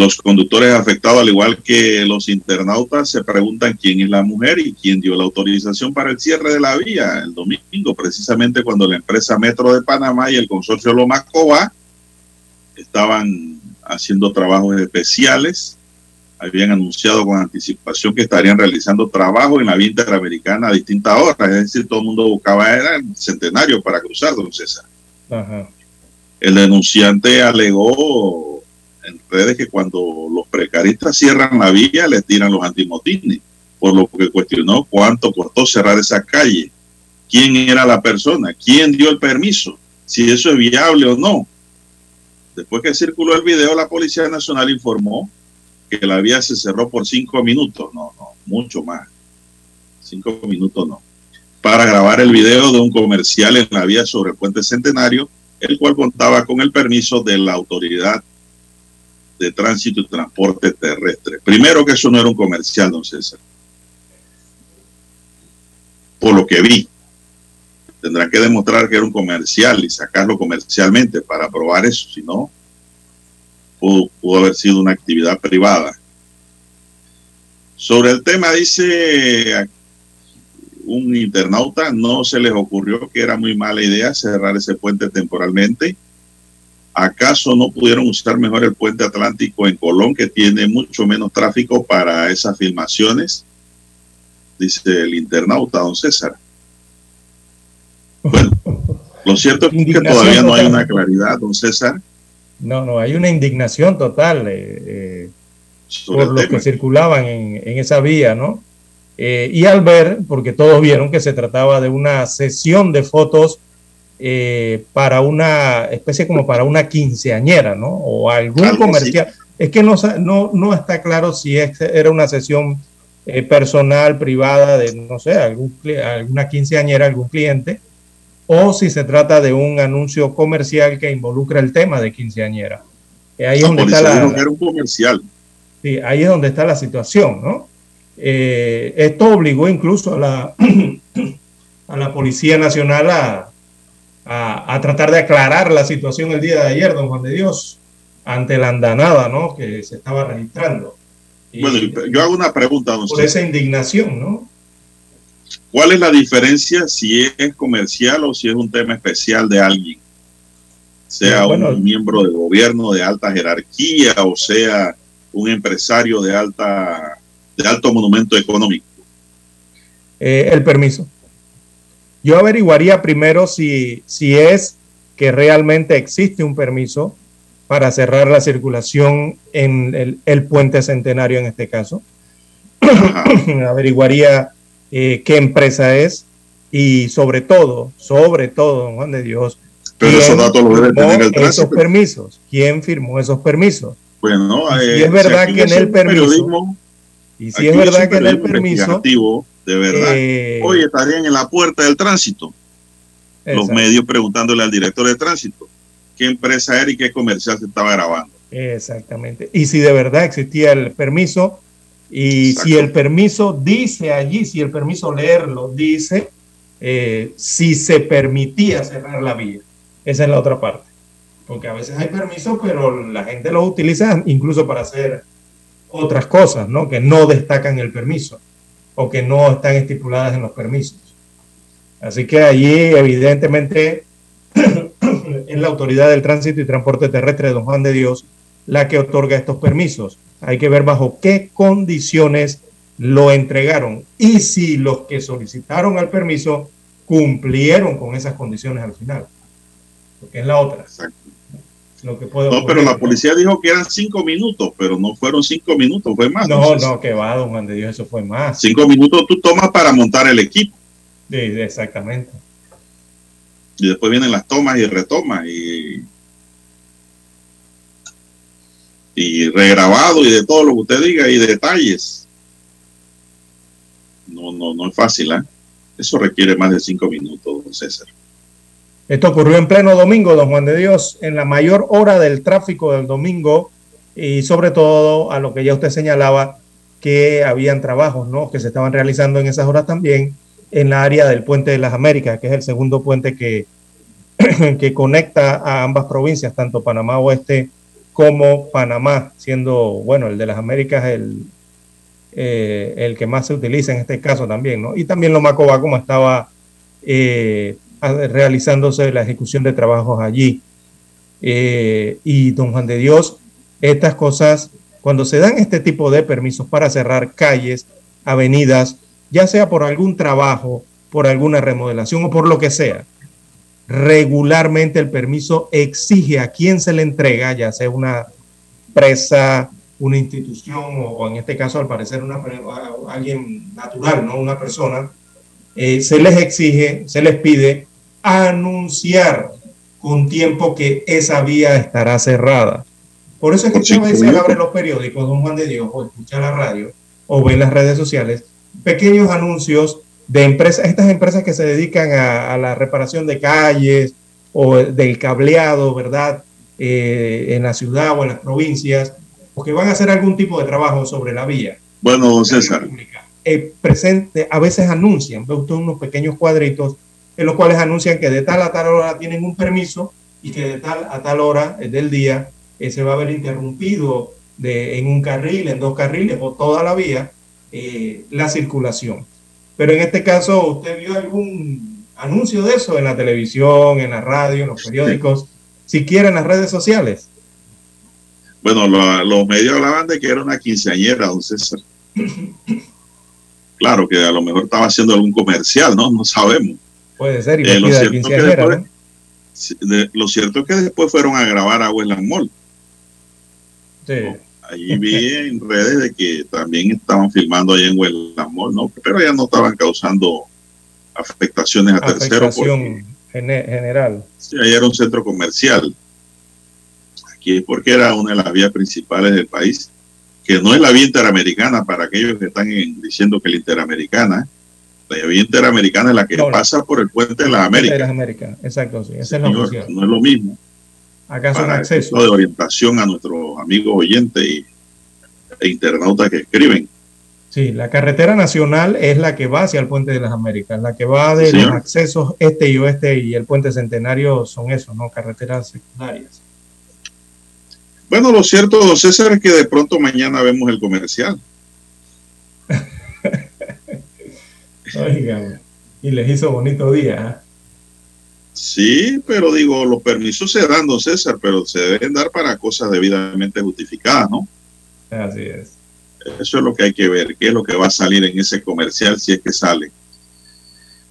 los conductores afectados, al igual que los internautas, se preguntan quién es la mujer y quién dio la autorización para el cierre de la vía el domingo, precisamente cuando la empresa Metro de Panamá y el consorcio Lomacoba estaban haciendo trabajos especiales. Habían anunciado con anticipación que estarían realizando trabajo en la vía interamericana a distintas horas. Es decir, todo el mundo buscaba era el centenario para cruzar, don César. El denunciante alegó en redes que cuando los precaristas cierran la vía, le tiran los antimotines, por lo que cuestionó cuánto costó cerrar esa calle, quién era la persona, quién dio el permiso, si eso es viable o no. Después que circuló el video, la Policía Nacional informó que la vía se cerró por cinco minutos, no, no, mucho más. Cinco minutos no. Para grabar el video de un comercial en la vía sobre el puente Centenario, el cual contaba con el permiso de la autoridad de tránsito y transporte terrestre. Primero que eso no era un comercial, don César. Por lo que vi, tendrán que demostrar que era un comercial y sacarlo comercialmente para probar eso, si no, pudo, haber sido una actividad privada. Sobre el tema dice un internauta, no se les ocurrió que era muy mala idea cerrar ese puente temporalmente. ¿Acaso no pudieron usar mejor el puente atlántico en Colón, que tiene mucho menos tráfico para esas filmaciones? Dice el internauta, don César. Bueno, lo cierto es que todavía no hay una claridad, don César. No, no, hay una indignación total eh, eh, por los que circulaban en, esa vía, ¿no? Eh, y al ver, porque todos vieron que se trataba de una sesión de fotos para una especie como para una quinceañera, ¿no? O algún comercial. Es que no, no, no, está claro si era una sesión personal, privada, de, no sé, algún, alguna quinceañera, algún cliente o si se trata de un anuncio comercial que involucra el tema de quinceañera. Eh, ahí es donde está la, un comercial. Sí, ahí es donde está la situación, ¿no? Eh, esto obligó incluso a la, a la Policía Nacional a, a, tratar de aclarar la situación el día de ayer, don Juan de Dios, ante la andanada, ¿no? Que se estaba registrando. bueno, yo hago una pregunta, don Por esa indignación, ¿no? ¿Cuál es la diferencia si es comercial o si es un tema especial de alguien? Sea un miembro de gobierno de alta jerarquía o sea un empresario de alta de alto monumento económico. Eh, el permiso. Yo averiguaría primero si, si es que realmente existe un permiso para cerrar la circulación en el, el puente centenario en este caso. averiguaría eh, qué empresa es y sobre todo, sobre todo, don Juan de Dios, pero esos datos los debe tener el Esos permisos, ¿quién firmó esos permisos? Bueno, y si es eh, verdad que en el permiso, y si es verdad que en el permiso, de verdad, eh, hoy estarían en la puerta del tránsito, los medios preguntándole al director de tránsito qué empresa era y qué comercial se estaba grabando. Exactamente. Y si de verdad existía el permiso, y si el permiso dice allí, si el permiso leerlo dice, eh, si se permitía cerrar la vía. Esa es la otra parte. Porque a veces hay permisos, pero la gente los utiliza incluso para hacer otras cosas, ¿no? Que no destacan el permiso o que no están estipuladas en los permisos. Así que allí, evidentemente, es la autoridad del tránsito y transporte terrestre de Don Juan de Dios la que otorga estos permisos. Hay que ver bajo qué condiciones lo entregaron y si los que solicitaron el permiso cumplieron con esas condiciones al final. Porque es la otra. Exacto. Lo que no, pero la policía dijo que eran cinco minutos, pero no fueron cinco minutos, fue más. No, no, que va, don Juan de Dios, eso fue más. Cinco minutos tú tomas para montar el equipo. Sí, exactamente. Y después vienen las tomas y retomas y y regrabado y de todo lo que usted diga y detalles. No, no, no es fácil, ¿eh? Eso requiere más de cinco minutos, don César. Esto ocurrió en pleno domingo, don Juan de Dios, en la mayor hora del tráfico del domingo y sobre todo a lo que ya usted señalaba, que habían trabajos, ¿no? Que se estaban realizando en esas horas también en la área del Puente de las Américas, que es el segundo puente que, que conecta a ambas provincias, tanto Panamá Oeste como Panamá, siendo, bueno, el de las Américas el, eh, el que más se utiliza en este caso también, ¿no? Y también Lomacoba, como estaba eh, realizándose la ejecución de trabajos allí. Eh, y don Juan de Dios, estas cosas, cuando se dan este tipo de permisos para cerrar calles, avenidas, ya sea por algún trabajo, por alguna remodelación o por lo que sea, regularmente el permiso exige a quien se le entrega, ya sea una empresa, una institución o, en este caso al parecer una, alguien natural, no una persona, eh, se les exige, se les pide anunciar con tiempo que esa vía estará cerrada. Por eso es que muchas veces abre los periódicos, don Juan de Dios, o escucha la radio, o ve las redes sociales, pequeños anuncios de empresas, estas empresas que se dedican a, la reparación de calles o del cableado, ¿verdad? Eh, en la ciudad o en las provincias, o que van a hacer algún tipo de trabajo sobre la vía. Bueno, César. Eh, presente, a veces anuncian, ve usted unos pequeños cuadritos en los cuales anuncian que de tal a tal hora tienen un permiso y que de tal a tal hora del día eh, se va a ver interrumpido de, en un carril, en dos carriles o toda la vía eh, la circulación. Pero en este caso, ¿usted vio algún anuncio de eso en la televisión, en la radio, en los periódicos, siquiera en las redes sociales? Bueno, los medios hablaban de que era una quinceañera, don César. claro que a lo mejor estaba haciendo algún comercial, ¿no? No sabemos. Puede ser, y eh, lo, cierto después, lo cierto es que después fueron a grabar a Westland Mall. Sí. Allí vi en redes de que también estaban filmando ahí en Westland Mall, ¿no? Pero ya no estaban causando afectaciones a terceros. general. Sí, ahí era un centro comercial. Aquí es porque era una de las vías principales del país, que no es la vía interamericana para aquellos que están diciendo que la interamericana la vía interamericana es la que pasa por el puente de las Américas. De las Américas, exacto, sí. Esa es la. No es lo mismo. Acá son accesos. de orientación a nuestros amigos oyentes y, e internautas que escriben. Sí, la carretera nacional es la que va hacia el puente de las Américas, la que va de los accesos este y oeste y el puente centenario son esos, ¿no? Carreteras secundarias. Bueno, lo cierto, César, es que de pronto mañana vemos el comercial. y les hizo bonito día. ¿eh? Sí, pero digo, los permisos se dan, don César, pero se deben dar para cosas debidamente justificadas, ¿no? Así es. Eso es lo que hay que ver, qué es lo que va a salir en ese comercial si es que sale.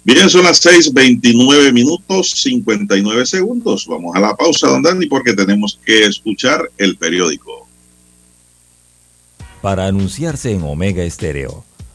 Bien, son las 6:29 minutos 59 segundos. Vamos a la pausa, don Dani, porque tenemos que escuchar el periódico. Para anunciarse en Omega Estéreo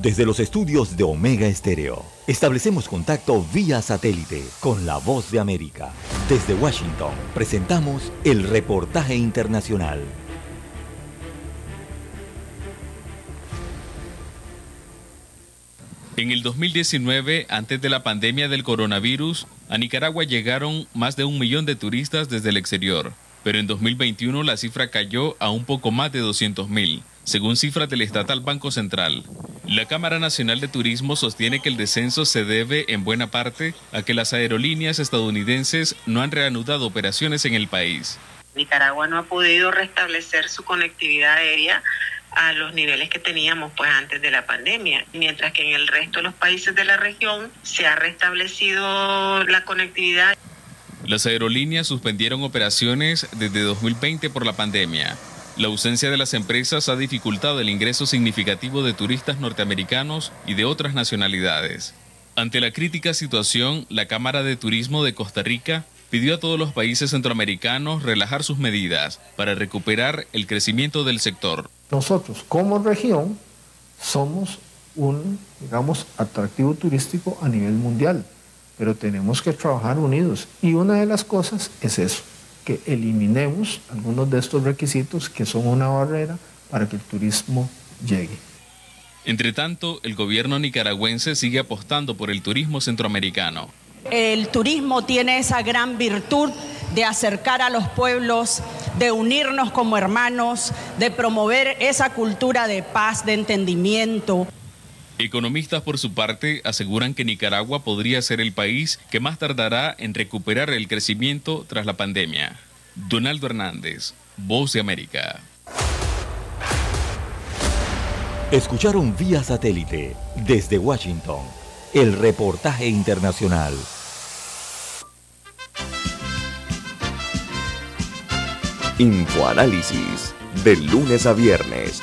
Desde los estudios de Omega Estéreo, establecemos contacto vía satélite con la voz de América. Desde Washington, presentamos el reportaje internacional. En el 2019, antes de la pandemia del coronavirus, a Nicaragua llegaron más de un millón de turistas desde el exterior, pero en 2021 la cifra cayó a un poco más de 200 mil según cifras del estatal Banco Central. La Cámara Nacional de Turismo sostiene que el descenso se debe en buena parte a que las aerolíneas estadounidenses no han reanudado operaciones en el país. Nicaragua no ha podido restablecer su conectividad aérea a los niveles que teníamos pues antes de la pandemia, mientras que en el resto de los países de la región se ha restablecido la conectividad. Las aerolíneas suspendieron operaciones desde 2020 por la pandemia. La ausencia de las empresas ha dificultado el ingreso significativo de turistas norteamericanos y de otras nacionalidades. Ante la crítica situación, la Cámara de Turismo de Costa Rica pidió a todos los países centroamericanos relajar sus medidas para recuperar el crecimiento del sector. Nosotros como región somos un, digamos, atractivo turístico a nivel mundial, pero tenemos que trabajar unidos y una de las cosas es eso, que eliminemos algunos de estos requisitos que son una barrera para que el turismo llegue. Entre tanto, el gobierno nicaragüense sigue apostando por el turismo centroamericano. El turismo tiene esa gran virtud de acercar a los pueblos, de unirnos como hermanos, de promover esa cultura de paz, de entendimiento. Economistas por su parte aseguran que Nicaragua podría ser el país que más tardará en recuperar el crecimiento tras la pandemia. Donaldo Hernández, Voz de América. Escucharon vía satélite desde Washington el reportaje internacional. Infoanálisis de lunes a viernes,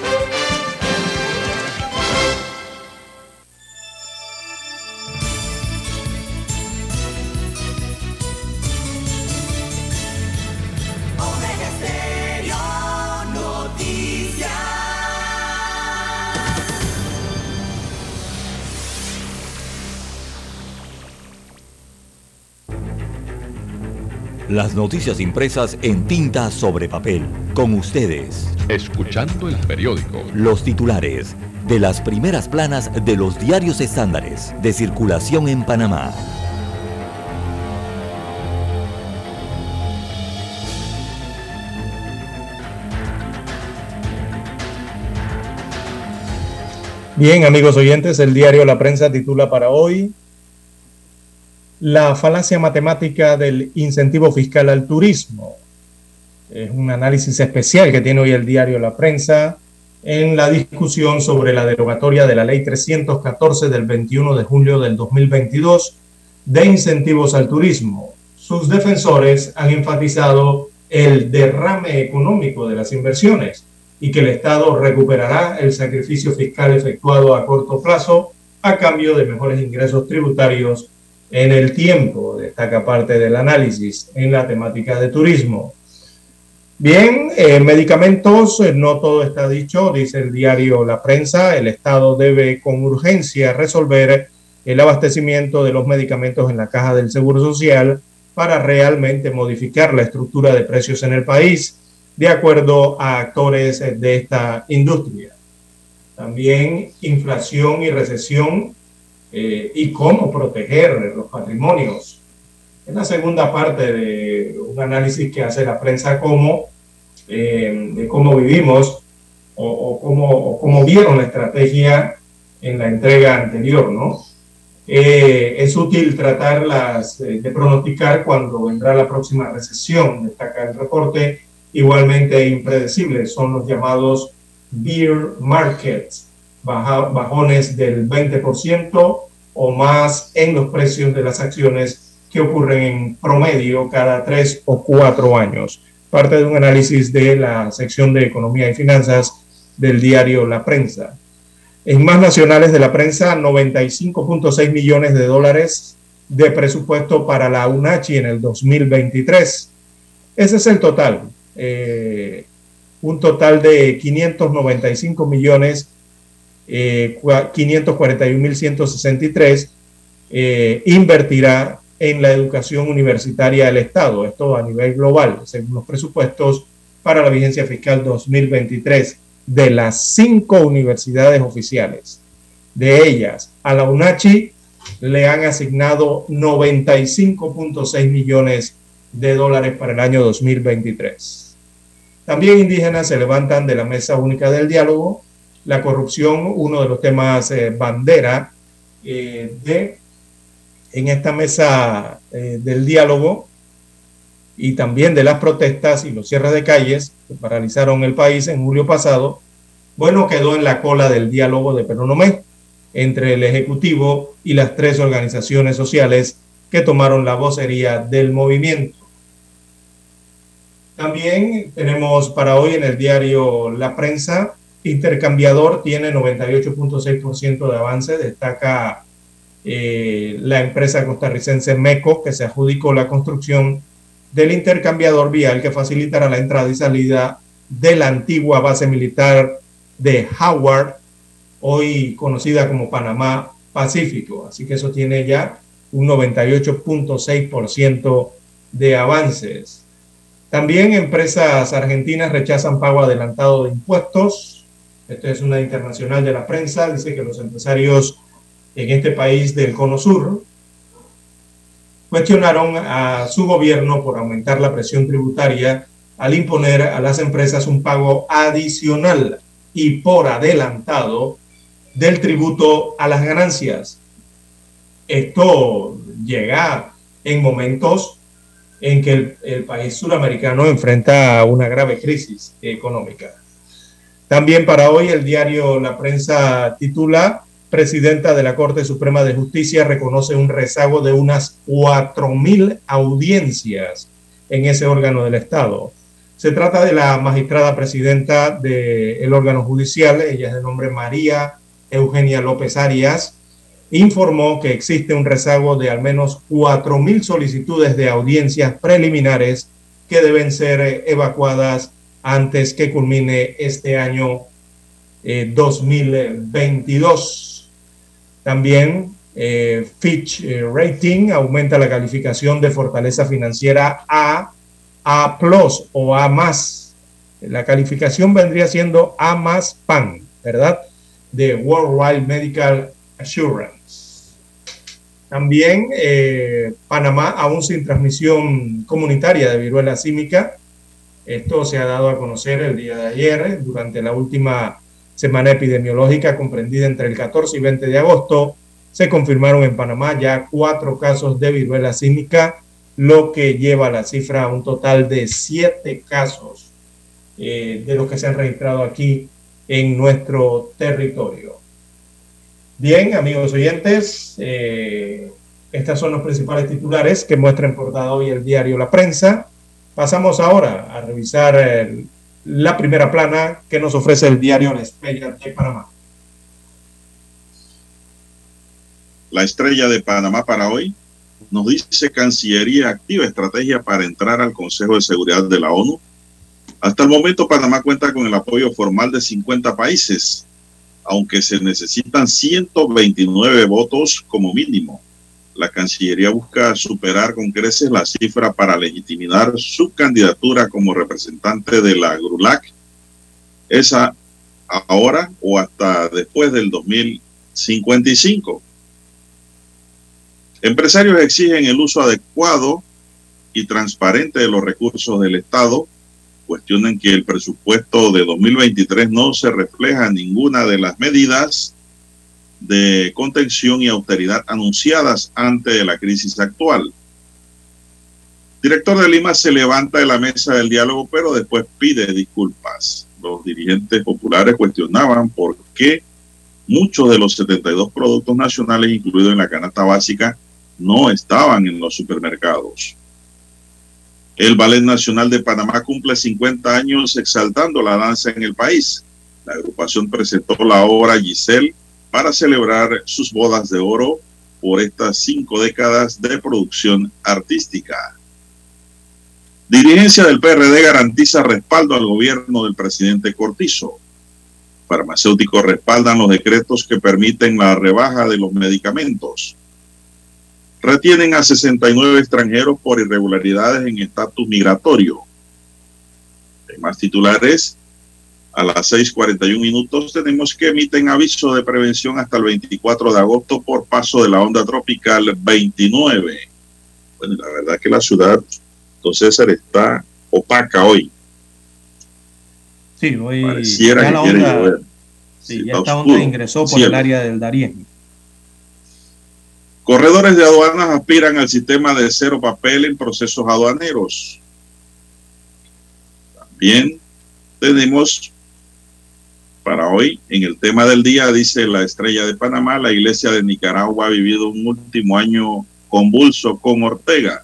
Las noticias impresas en tinta sobre papel. Con ustedes. Escuchando el periódico. Los titulares de las primeras planas de los diarios estándares de circulación en Panamá. Bien, amigos oyentes, el diario La Prensa titula para hoy la falacia matemática del incentivo fiscal al turismo. Es un análisis especial que tiene hoy el diario La Prensa en la discusión sobre la derogatoria de la ley 314 del 21 de julio del 2022 de incentivos al turismo. Sus defensores han enfatizado el derrame económico de las inversiones y que el Estado recuperará el sacrificio fiscal efectuado a corto plazo a cambio de mejores ingresos tributarios en el tiempo, destaca parte del análisis en la temática de turismo. Bien, eh, medicamentos, eh, no todo está dicho, dice el diario La Prensa, el Estado debe con urgencia resolver el abastecimiento de los medicamentos en la caja del Seguro Social para realmente modificar la estructura de precios en el país, de acuerdo a actores de esta industria. También inflación y recesión eh, y cómo proteger los patrimonios. Es la segunda parte de un análisis que hace la prensa como, eh, de cómo vivimos o, cómo, cómo, vieron la estrategia en la entrega anterior, ¿no? Eh, es útil tratarlas de pronosticar cuando vendrá la próxima recesión, destaca el reporte. Igualmente impredecibles son los llamados beer markets, bajones del 20% o más en los precios de las acciones que ocurren en promedio cada tres o cuatro años. Parte de un análisis de la sección de Economía y Finanzas del diario La Prensa. En más nacionales de la prensa, 95.6 millones de dólares de presupuesto para la UNACHI en el 2023. Ese es el total. Eh, un total de 595 millones 541.163 eh, invertirá en la educación universitaria del Estado, esto a nivel global, según los presupuestos para la vigencia fiscal 2023 de las cinco universidades oficiales. De ellas, a la UNACHI le han asignado 95.6 millones de dólares para el año 2023. También indígenas se levantan de la mesa única del diálogo la corrupción, uno de los temas eh, bandera eh, de en esta mesa eh, del diálogo y también de las protestas y los cierres de calles que paralizaron el país en julio pasado, bueno, quedó en la cola del diálogo de Peronomé entre el Ejecutivo y las tres organizaciones sociales que tomaron la vocería del movimiento. También tenemos para hoy en el diario La Prensa intercambiador tiene 98.6% de avance, destaca eh, la empresa costarricense MECO, que se adjudicó la construcción del intercambiador vial que facilitará la entrada y salida de la antigua base militar de Howard, hoy conocida como Panamá Pacífico. Así que eso tiene ya un 98.6% de avances. También empresas argentinas rechazan pago adelantado de impuestos. Esto es una internacional de la prensa. Dice que los empresarios en este país del Cono Sur cuestionaron a su gobierno por aumentar la presión tributaria al imponer a las empresas un pago adicional y por adelantado del tributo a las ganancias. Esto llega en momentos en que el, país suramericano enfrenta una grave crisis económica. También para hoy el diario La Prensa titula, Presidenta de la Corte Suprema de Justicia reconoce un rezago de unas 4.000 audiencias en ese órgano del Estado. Se trata de la magistrada presidenta del órgano judicial, ella es de nombre María Eugenia López Arias, informó que existe un rezago de al menos 4.000 solicitudes de audiencias preliminares que deben ser evacuadas antes que culmine este año 2022. Eh, También eh, Fitch eh, Rating aumenta la calificación de fortaleza financiera a A o A. La calificación vendría siendo A PAN, ¿verdad? De Worldwide Medical Assurance. También Panamá, aún sin transmisión comunitaria de viruela símica. Esto se ha dado a conocer el día de ayer, durante la última semana epidemiológica comprendida entre el 14 y 20 de agosto. Se confirmaron en Panamá ya cuatro casos de viruela símica, lo que lleva la cifra a un total de siete casos eh, de los que se han registrado aquí en nuestro territorio. Bien, amigos oyentes, eh, estos son los principales titulares que muestra en portada hoy el diario La Prensa. Pasamos ahora revisar eh, la primera plana que nos ofrece el diario La Estrella de Panamá. La Estrella de Panamá para hoy nos dice Cancillería activa estrategia para entrar al Consejo de Seguridad de la ONU. Hasta el momento Panamá cuenta con el apoyo formal de 50 países aunque se necesitan 129 votos como mínimo. La Cancillería busca superar con creces la cifra para legitimar su candidatura como representante de la GRULAC. Esa ahora o hasta después del 2055. Empresarios exigen el uso adecuado y transparente de los recursos del Estado cuestionan que el presupuesto de 2023 no se refleja en ninguna de las medidas de contención y austeridad anunciadas antes de la crisis actual. Director de Lima se levanta de la mesa del diálogo, pero después pide disculpas. Los dirigentes populares cuestionaban por qué muchos de los 72 productos nacionales incluidos en la canasta básica no estaban en los supermercados. El Ballet Nacional de Panamá cumple 50 años exaltando la danza en el país. La agrupación presentó la obra Giselle para celebrar sus bodas de oro por estas cinco décadas de producción artística. Dirigencia del PRD garantiza respaldo al gobierno del presidente Cortizo. Farmacéuticos respaldan los decretos que permiten la rebaja de los medicamentos. Retienen a 69 extranjeros por irregularidades en estatus migratorio. Hay más titulares. A las 6:41 minutos tenemos que emiten aviso de prevención hasta el 24 de agosto por paso de la onda tropical 29. Bueno, la verdad que la ciudad, entonces, está opaca hoy. Sí, hoy Pareciera que quiere llover. Sí, ya esta onda ingresó por el área del Darién. Corredores de aduanas aspiran al sistema de cero papel en procesos aduaneros. También tenemos para hoy, en el tema del día, dice la estrella de Panamá, la iglesia de Nicaragua ha vivido un último año convulso con Ortega.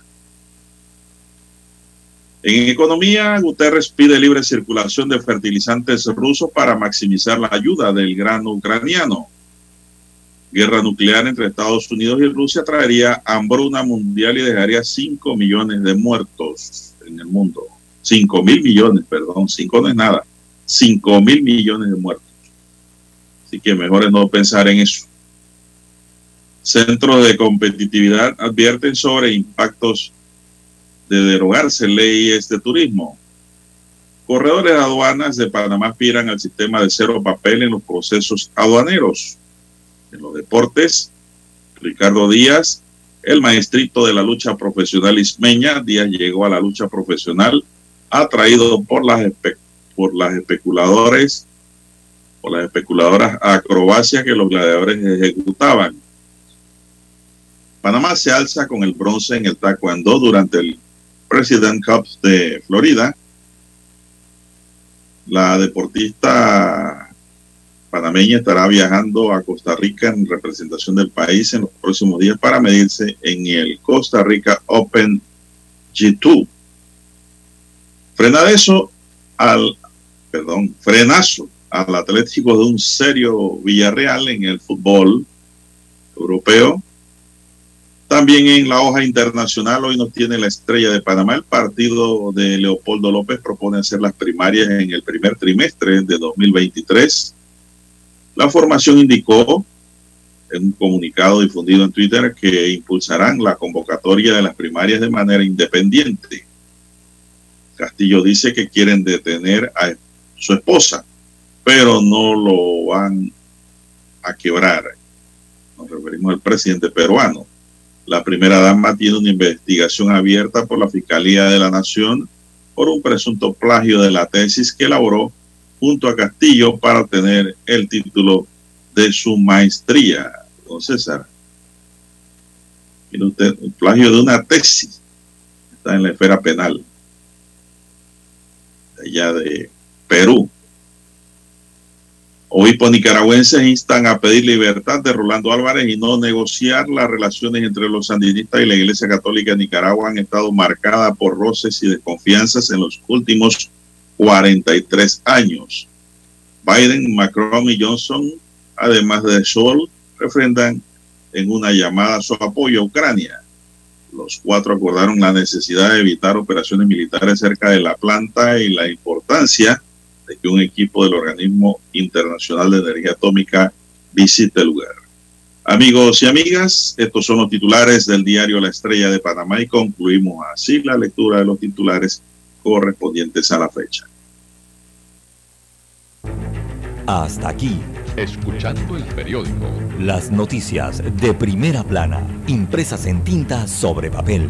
En economía, Guterres pide libre circulación de fertilizantes rusos para maximizar la ayuda del grano ucraniano guerra nuclear entre Estados Unidos y Rusia traería hambruna mundial y dejaría 5 millones de muertos en el mundo. 5 mil millones, perdón, 5 no es nada. 5 mil millones de muertos. Así que mejor es no pensar en eso. Centros de competitividad advierten sobre impactos de derogarse leyes de turismo. Corredores de aduanas de Panamá aspiran al sistema de cero papel en los procesos aduaneros. En los deportes, Ricardo Díaz, el maestrito de la lucha profesional ismeña, Díaz llegó a la lucha profesional atraído por las, por las especuladores, por las especuladoras acrobacias que los gladiadores ejecutaban. Panamá se alza con el bronce en el taekwondo durante el President Cup de Florida la deportista panameña estará viajando a Costa Rica en representación del país en los próximos días para medirse en el Costa Rica Open G2. eso al, perdón, frenazo al Atlético de un serio Villarreal en el fútbol europeo también en la hoja internacional hoy nos tiene la estrella de Panamá. El partido de Leopoldo López propone hacer las primarias en el primer trimestre de 2023. La formación indicó en un comunicado difundido en Twitter que impulsarán la convocatoria de las primarias de manera independiente. Castillo dice que quieren detener a su esposa, pero no lo van a quebrar. Nos referimos al presidente peruano. La primera dama tiene una investigación abierta por la Fiscalía de la Nación por un presunto plagio de la tesis que elaboró junto a Castillo para obtener el título de su maestría. Don César, tiene usted un plagio de una tesis. Está en la esfera penal allá de Perú. Obispos nicaragüenses instan a pedir libertad de Rolando Álvarez y no negociar. Las relaciones entre los sandinistas y la Iglesia Católica de Nicaragua han estado marcadas por roces y desconfianzas en los últimos 43 años. Biden, Macron y Johnson, además de Sol, refrendan en una llamada su apoyo a Ucrania. Los cuatro acordaron la necesidad de evitar operaciones militares cerca de la planta y la importancia de que un equipo del Organismo Internacional de Energía Atómica visite el lugar. Amigos y amigas, estos son los titulares del diario La Estrella de Panamá y concluimos así la lectura de los titulares correspondientes a la fecha. Hasta aquí. Escuchando el periódico. Las noticias de primera plana, impresas en tinta sobre papel.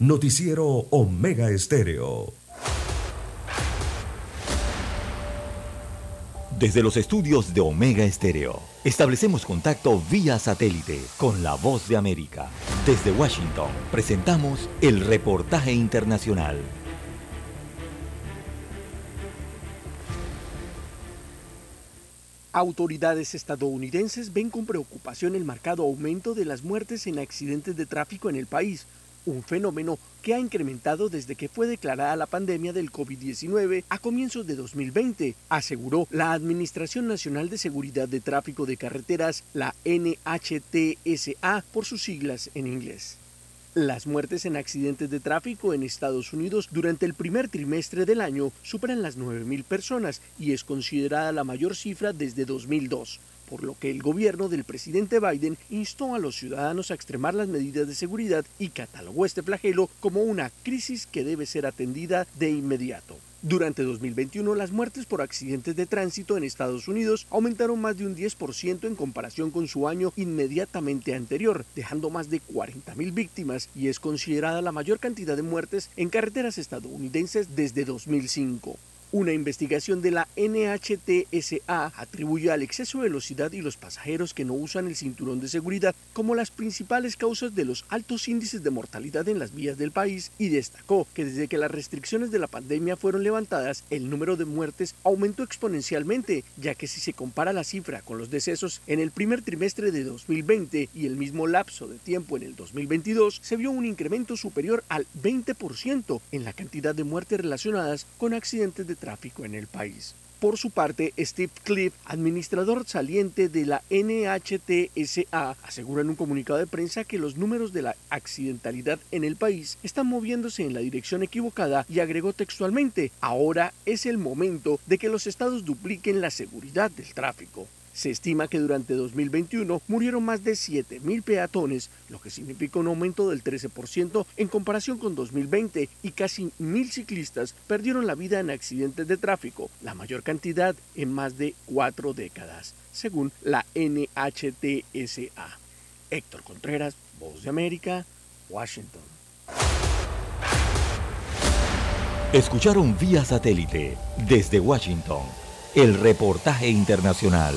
Noticiero Omega Estéreo. Desde los estudios de Omega Estéreo, establecemos contacto vía satélite con la voz de América. Desde Washington, presentamos el reportaje internacional. Autoridades estadounidenses ven con preocupación el marcado aumento de las muertes en accidentes de tráfico en el país, un fenómeno que ha incrementado desde que fue declarada la pandemia del COVID-19 a comienzos de 2020, aseguró la Administración Nacional de Seguridad de Tráfico de Carreteras, la NHTSA por sus siglas en inglés. Las muertes en accidentes de tráfico en Estados Unidos durante el primer trimestre del año superan las 9.000 personas y es considerada la mayor cifra desde 2002 por lo que el gobierno del presidente Biden instó a los ciudadanos a extremar las medidas de seguridad y catalogó este flagelo como una crisis que debe ser atendida de inmediato. Durante 2021, las muertes por accidentes de tránsito en Estados Unidos aumentaron más de un 10% en comparación con su año inmediatamente anterior, dejando más de 40.000 víctimas y es considerada la mayor cantidad de muertes en carreteras estadounidenses desde 2005. Una investigación de la NHTSA atribuye al exceso de velocidad y los pasajeros que no usan el cinturón de seguridad como las principales causas de los altos índices de mortalidad en las vías del país y destacó que desde que las restricciones de la pandemia fueron levantadas, el número de muertes aumentó exponencialmente, ya que si se compara la cifra con los decesos en el primer trimestre de 2020 y el mismo lapso de tiempo en el 2022, se vio un incremento superior al 20% en la cantidad de muertes relacionadas con accidentes de tráfico en el país. Por su parte, Steve Cliff, administrador saliente de la NHTSA, asegura en un comunicado de prensa que los números de la accidentalidad en el país están moviéndose en la dirección equivocada y agregó textualmente, ahora es el momento de que los estados dupliquen la seguridad del tráfico. Se estima que durante 2021 murieron más de 7.000 peatones, lo que significa un aumento del 13% en comparación con 2020 y casi 1.000 ciclistas perdieron la vida en accidentes de tráfico, la mayor cantidad en más de cuatro décadas, según la NHTSA. Héctor Contreras, Voz de América, Washington. Escucharon vía satélite desde Washington el reportaje internacional.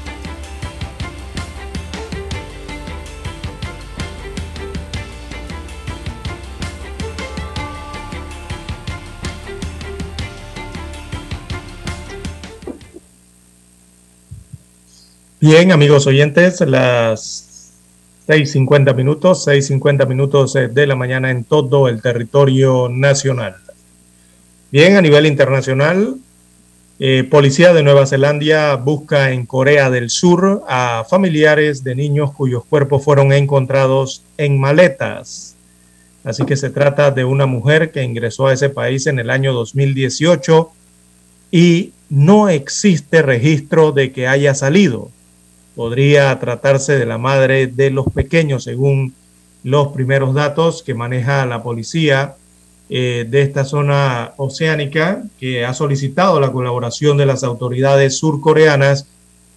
Bien, amigos oyentes, las 6.50 minutos, 6.50 minutos eh, de la mañana en todo el territorio nacional. Bien, a nivel internacional, eh, Policía de Nueva Zelanda busca en Corea del Sur a familiares de niños cuyos cuerpos fueron encontrados en maletas. Así que se trata de una mujer que ingresó a ese país en el año 2018 y no existe registro de que haya salido podría tratarse de la madre de los pequeños, según los primeros datos que maneja la policía eh, de esta zona oceánica, que ha solicitado la colaboración de las autoridades surcoreanas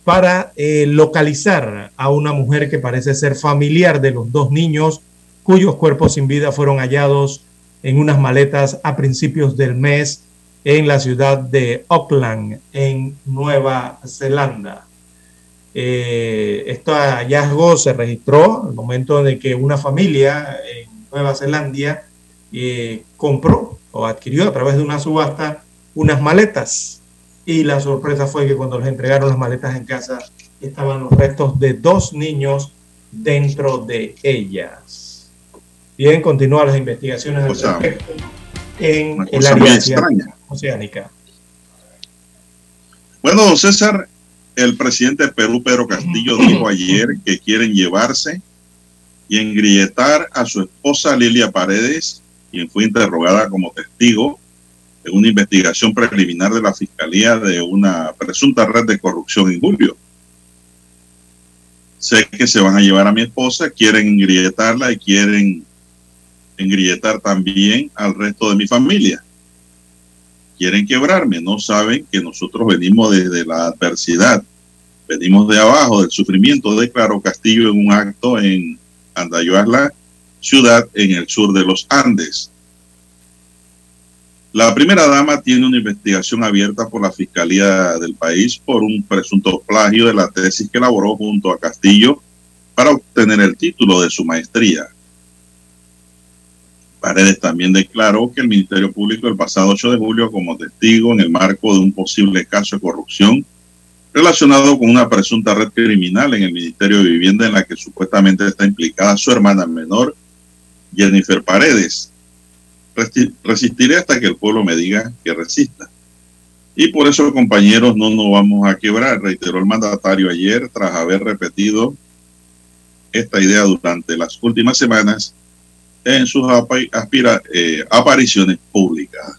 para eh, localizar a una mujer que parece ser familiar de los dos niños cuyos cuerpos sin vida fueron hallados en unas maletas a principios del mes en la ciudad de Auckland, en Nueva Zelanda. Eh, este hallazgo se registró al momento de que una familia en Nueva Zelanda eh, compró o adquirió a través de una subasta unas maletas. Y la sorpresa fue que cuando les entregaron las maletas en casa estaban los restos de dos niños dentro de ellas. Bien, continúan las investigaciones en el área oceánica. Bueno, César, el presidente de Perú, Pedro Castillo, dijo ayer que quieren llevarse y engrietar a su esposa Lilia Paredes, quien fue interrogada como testigo en una investigación preliminar de la Fiscalía de una presunta red de corrupción en julio. Sé que se van a llevar a mi esposa, quieren engrietarla y quieren engrietar también al resto de mi familia. Quieren quebrarme, no saben que nosotros venimos desde la adversidad, venimos de abajo, del sufrimiento, declaró Castillo en un acto en Andayuasla, ciudad en el sur de los Andes. La primera dama tiene una investigación abierta por la Fiscalía del país por un presunto plagio de la tesis que elaboró junto a Castillo para obtener el título de su maestría. Paredes también declaró que el Ministerio Público el pasado 8 de julio como testigo en el marco de un posible caso de corrupción relacionado con una presunta red criminal en el Ministerio de Vivienda en la que supuestamente está implicada su hermana menor, Jennifer Paredes, resistiré hasta que el pueblo me diga que resista. Y por eso, compañeros, no nos vamos a quebrar, reiteró el mandatario ayer tras haber repetido esta idea durante las últimas semanas en sus aspira, eh, apariciones públicas.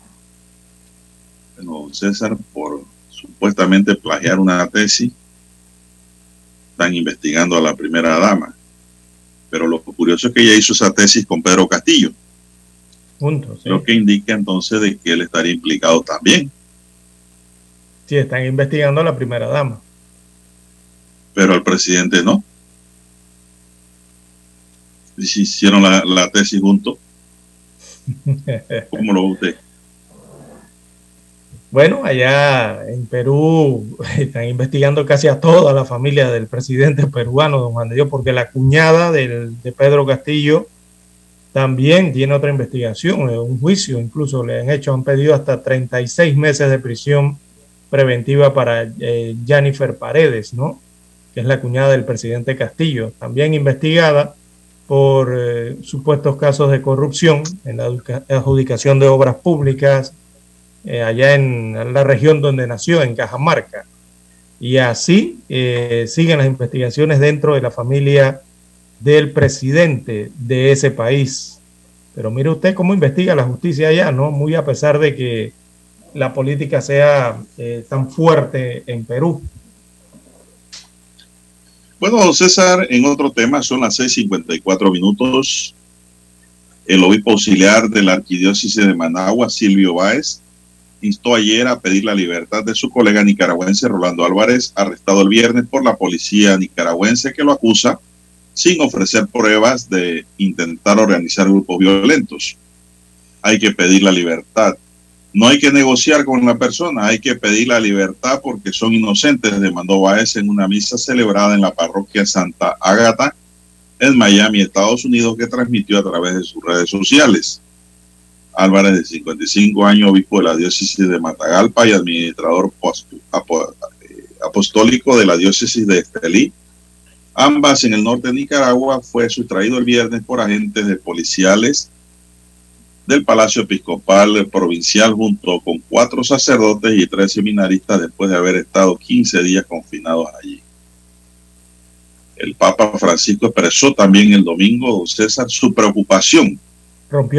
Bueno, César, por supuestamente plagiar una tesis, están investigando a la primera dama. Pero lo curioso es que ella hizo esa tesis con Pedro Castillo. Lo que indica entonces de que él estaría implicado también. Sí, están investigando a la primera dama. Pero al presidente no. Hicieron la, tesis juntos. ¿Cómo lo ve? Bueno, allá en Perú están investigando casi a toda la familia del presidente peruano, don Juan de Dios, porque la cuñada del, de Pedro Castillo también tiene otra investigación, eh, un juicio, incluso le han hecho, han pedido hasta 36 meses de prisión preventiva para eh, Jennifer Paredes, ¿no? Que es la cuñada del presidente Castillo, también investigada por eh, supuestos casos de corrupción en la adjudicación de obras públicas allá en la región donde nació, en Cajamarca. Y así siguen las investigaciones dentro de la familia del presidente de ese país. Pero mire usted cómo investiga la justicia allá, ¿no? Muy a pesar de que la política sea eh, tan fuerte en Perú. Bueno, César, en otro tema, son las 6:54 minutos. El obispo auxiliar de la arquidiócesis de Managua, Silvio Báez, instó ayer a pedir la libertad de su colega nicaragüense Rolando Álvarez, arrestado el viernes por la policía nicaragüense que lo acusa sin ofrecer pruebas de intentar organizar grupos violentos. Hay que pedir la libertad. No hay que negociar con la persona, hay que pedir la libertad porque son inocentes, demandó Baez en una misa celebrada en la parroquia Santa Ágata en Miami, Estados Unidos, que transmitió a través de sus redes sociales. Álvarez, de 55 años, obispo de la diócesis de Matagalpa y administrador apostólico de la diócesis de Estelí, ambas en el norte de Nicaragua, fue sustraído el viernes por agentes de policiales del Palacio Episcopal Provincial junto con cuatro sacerdotes y tres seminaristas después de haber estado 15 días confinados allí. El Papa Francisco expresó también el domingo, don César, su preocupación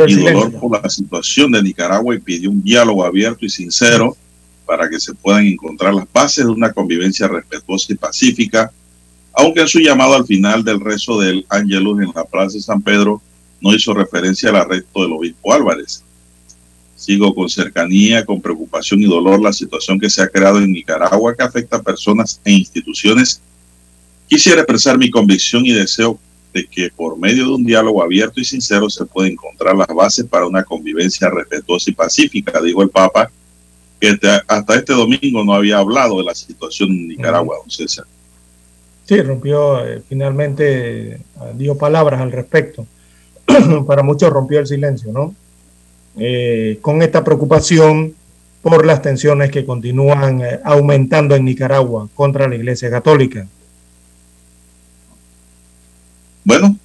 y dolor por la situación de Nicaragua y pidió un diálogo abierto y sincero para que se puedan encontrar las bases de una convivencia respetuosa y pacífica aunque en su llamado al final del rezo del Ángelus en la Plaza de San Pedro no hizo referencia al arresto del obispo Álvarez. Sigo con cercanía, con preocupación y dolor la situación que se ha creado en Nicaragua que afecta a personas e instituciones. Quisiera expresar mi convicción y deseo de que por medio de un diálogo abierto y sincero se pueden encontrar las bases para una convivencia respetuosa y pacífica, dijo el Papa, que hasta este domingo no había hablado de la situación en Nicaragua, don César. Sí, rompió, eh, finalmente eh, dio palabras al respecto. Para muchos rompió el silencio, ¿no? Eh, con esta preocupación por las tensiones que continúan aumentando en Nicaragua contra la Iglesia Católica. Bueno,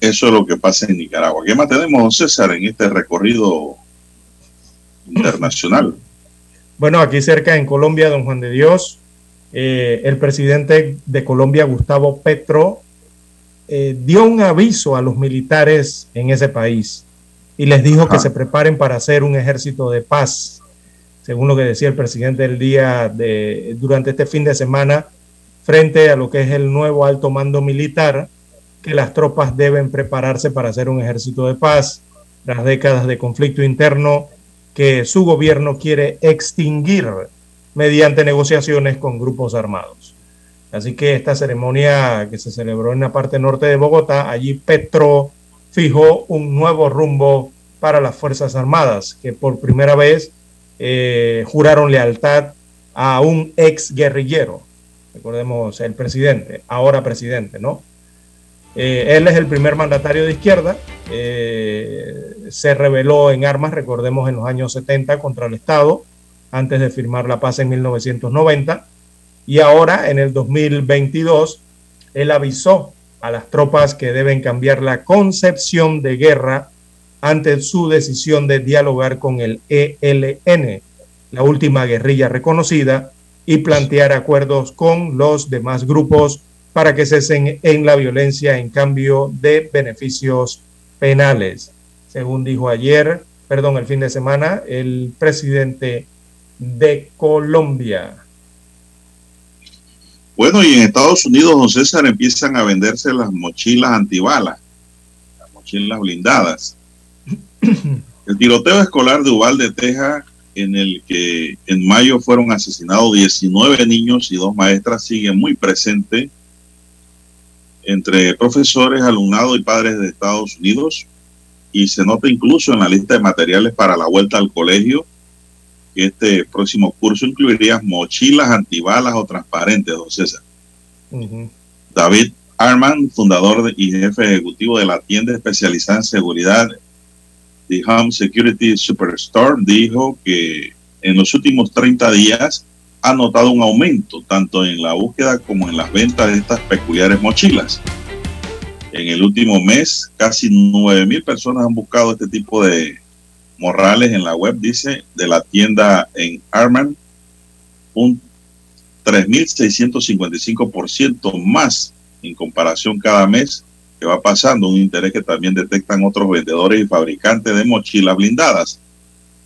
eso es lo que pasa en Nicaragua. ¿Qué más tenemos, César, en este recorrido internacional? Bueno, aquí cerca en Colombia, don Juan de Dios, eh, el presidente de Colombia, Gustavo Petro, eh, dio un aviso a los militares en ese país y les dijo que se preparen para hacer un ejército de paz, según lo que decía el presidente el día de durante este fin de semana, frente a lo que es el nuevo alto mando militar, que las tropas deben prepararse para hacer un ejército de paz. Las décadas de conflicto interno que su gobierno quiere extinguir mediante negociaciones con grupos armados. Así que esta ceremonia que se celebró en la parte norte de Bogotá, allí Petro fijó un nuevo rumbo para las Fuerzas Armadas, que por primera vez eh, juraron lealtad a un ex guerrillero. Recordemos el presidente, ahora presidente, ¿no? Eh, él es el primer mandatario de izquierda. Eh, se rebeló en armas, recordemos, en los años 70 contra el Estado, antes de firmar la paz en 1990. Y ahora, en el 2022, él avisó a las tropas que deben cambiar la concepción de guerra ante su decisión de dialogar con el ELN, la última guerrilla reconocida, y plantear acuerdos con los demás grupos para que cesen en la violencia en cambio de beneficios penales. Según dijo ayer, perdón, el fin de semana, el presidente de Colombia. Bueno, y en Estados Unidos, don César, empiezan a venderse las mochilas antibalas, las mochilas blindadas. El tiroteo escolar de Uvalde, Texas, en el que en mayo fueron asesinados 19 niños y dos maestras, sigue muy presente entre profesores, alumnados y padres de Estados Unidos y se nota incluso en la lista de materiales para la vuelta al colegio que este próximo curso incluiría mochilas antibalas o transparentes, don César. David Arman, fundador y jefe ejecutivo de la tienda especializada en seguridad The Home Security Superstore, dijo que en los últimos 30 días ha notado un aumento tanto en la búsqueda como en las ventas de estas peculiares mochilas. En el último mes, casi 9.000 personas han buscado este tipo de morrales en la web, dice, de la tienda en Arman, un 3.655% más en comparación cada mes que va pasando, un interés que también detectan otros vendedores y fabricantes de mochilas blindadas.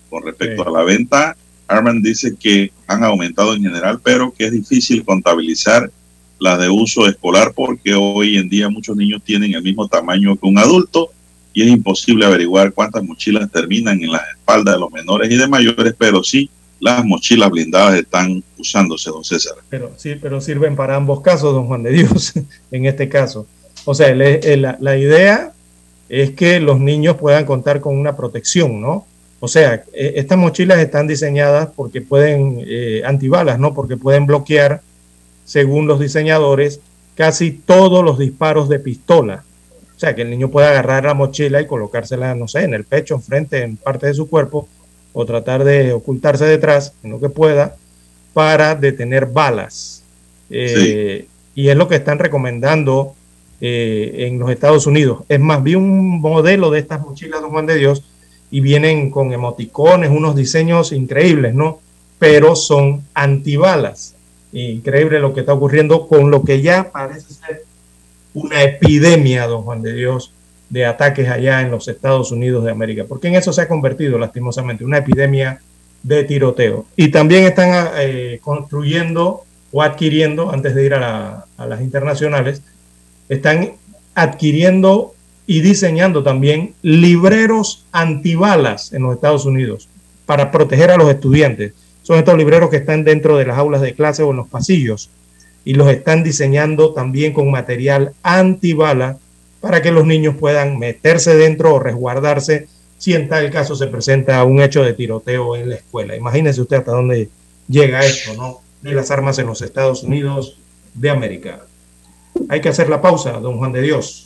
Con respecto a la venta, Arman dice que han aumentado en general, pero que es difícil contabilizar las de uso escolar porque hoy en día muchos niños tienen el mismo tamaño que un adulto y es imposible averiguar cuántas mochilas terminan en las espaldas de los menores y de mayores, pero sí las mochilas blindadas están usándose, don César. Pero sí, pero sirven para ambos casos, don Juan de Dios, en este caso. O sea, la, idea es que los niños puedan contar con una protección, ¿no? O sea, e, estas mochilas están diseñadas porque pueden, eh, antibalas, ¿no? Porque pueden bloquear, según los diseñadores, casi todos los disparos de pistola. O sea, que el niño pueda agarrar la mochila y colocársela, no sé, en el pecho, enfrente, en parte de su cuerpo, o tratar de ocultarse detrás, en lo que pueda, para detener balas. Eh, y es lo que están recomendando eh, en los Estados Unidos. Es más, vi un modelo de estas mochilas, don Juan de Dios, y vienen con emoticones, unos diseños increíbles, ¿no? Pero son antibalas. Increíble lo que está ocurriendo con lo que ya parece ser una epidemia, don Juan de Dios, de ataques allá en los Estados Unidos de América, porque en eso se ha convertido lastimosamente una epidemia de tiroteo. Y también están eh, construyendo o adquiriendo, antes de ir a, a las internacionales, están adquiriendo y diseñando también libreros antibalas en los Estados Unidos para proteger a los estudiantes. Son estos libreros que están dentro de las aulas de clase o en los pasillos y los están diseñando también con material antibala para que los niños puedan meterse dentro o resguardarse si en tal caso se presenta un hecho de tiroteo en la escuela. Imagínese usted hasta dónde llega esto, ¿no? De las armas en los Estados Unidos de América. Hay que hacer la pausa, don Juan de Dios.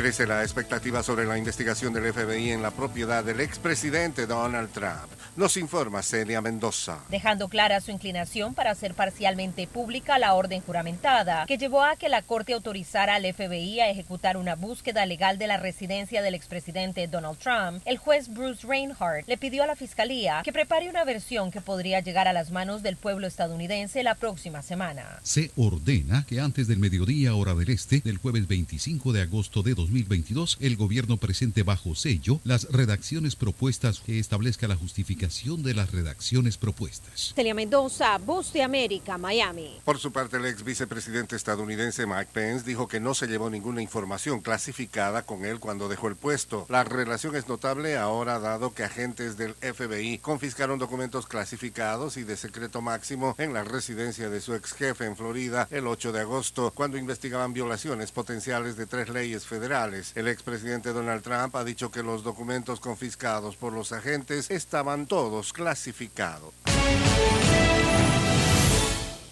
Crece la expectativa sobre la investigación del FBI en la propiedad del expresidente Donald Trump. Nos informa Celia Mendoza. Dejando clara su inclinación para hacer parcialmente pública la orden juramentada que llevó a que la Corte autorizara al FBI a ejecutar una búsqueda legal de la residencia del expresidente Donald Trump, el juez Bruce Reinhardt le pidió a la Fiscalía que prepare una versión que podría llegar a las manos del pueblo estadounidense la próxima semana. Se ordena que antes del mediodía hora del este del jueves 25 de agosto de 2022, el gobierno presente bajo sello las redacciones propuestas que establezca la justificación de las redacciones propuestas. Celia Mendoza, Voz de América, Miami. Por su parte, el ex vicepresidente estadounidense Mike Pence dijo que no se llevó ninguna información clasificada con él cuando dejó el puesto. La relación es notable ahora dado que agentes del FBI confiscaron documentos clasificados y de secreto máximo en la residencia de su ex jefe en Florida el 8 de agosto, cuando investigaban violaciones potenciales de tres leyes federales. El expresidente Donald Trump ha dicho que los documentos confiscados por los agentes estaban todos clasificados.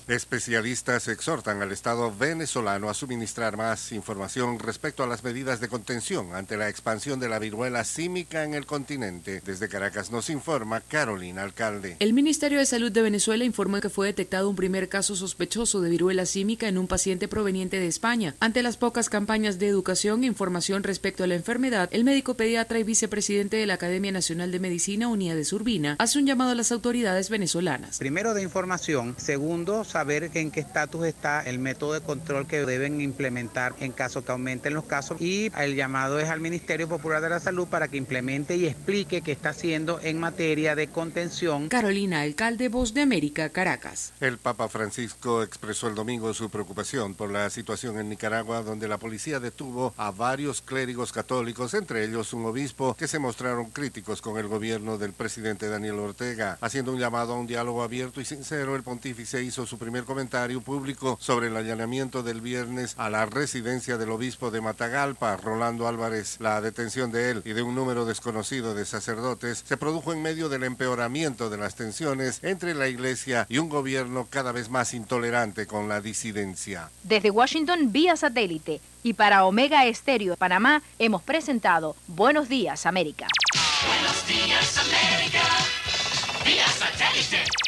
Especialistas exhortan al Estado venezolano a suministrar más información respecto a las medidas de contención ante la expansión de la viruela símica en el continente. Desde Caracas nos informa Carolina Alcalde. El Ministerio de Salud de Venezuela informó que fue detectado un primer caso sospechoso de viruela símica en un paciente proveniente de España. Ante las pocas campañas de educación e información respecto a la enfermedad, el médico pediatra y vicepresidente de la Academia Nacional de Medicina, Unidades Urbina, hace un llamado a las autoridades venezolanas. Primero de información, segundo saber en qué estatus está el método de control que deben implementar en caso que aumenten los casos y el llamado es al Ministerio Popular de la Salud para que implemente y explique qué está haciendo en materia de contención. Carolina, alcalde Voz de América, Caracas. El Papa Francisco expresó el domingo su preocupación por la situación en Nicaragua, donde la policía detuvo a varios clérigos católicos, entre ellos un obispo, que se mostraron críticos con el gobierno del presidente Daniel Ortega. Haciendo un llamado a un diálogo abierto y sincero, el pontífice hizo su primer comentario público sobre el allanamiento del viernes a la residencia del obispo de Matagalpa, Rolando Álvarez. La detención de él y de un número desconocido de sacerdotes se produjo en medio del empeoramiento de las tensiones entre la iglesia y un gobierno cada vez más intolerante con la disidencia. Desde Washington vía satélite y para Omega Estéreo de Panamá hemos presentado Buenos Días América. Buenos días, América. Vía satélite.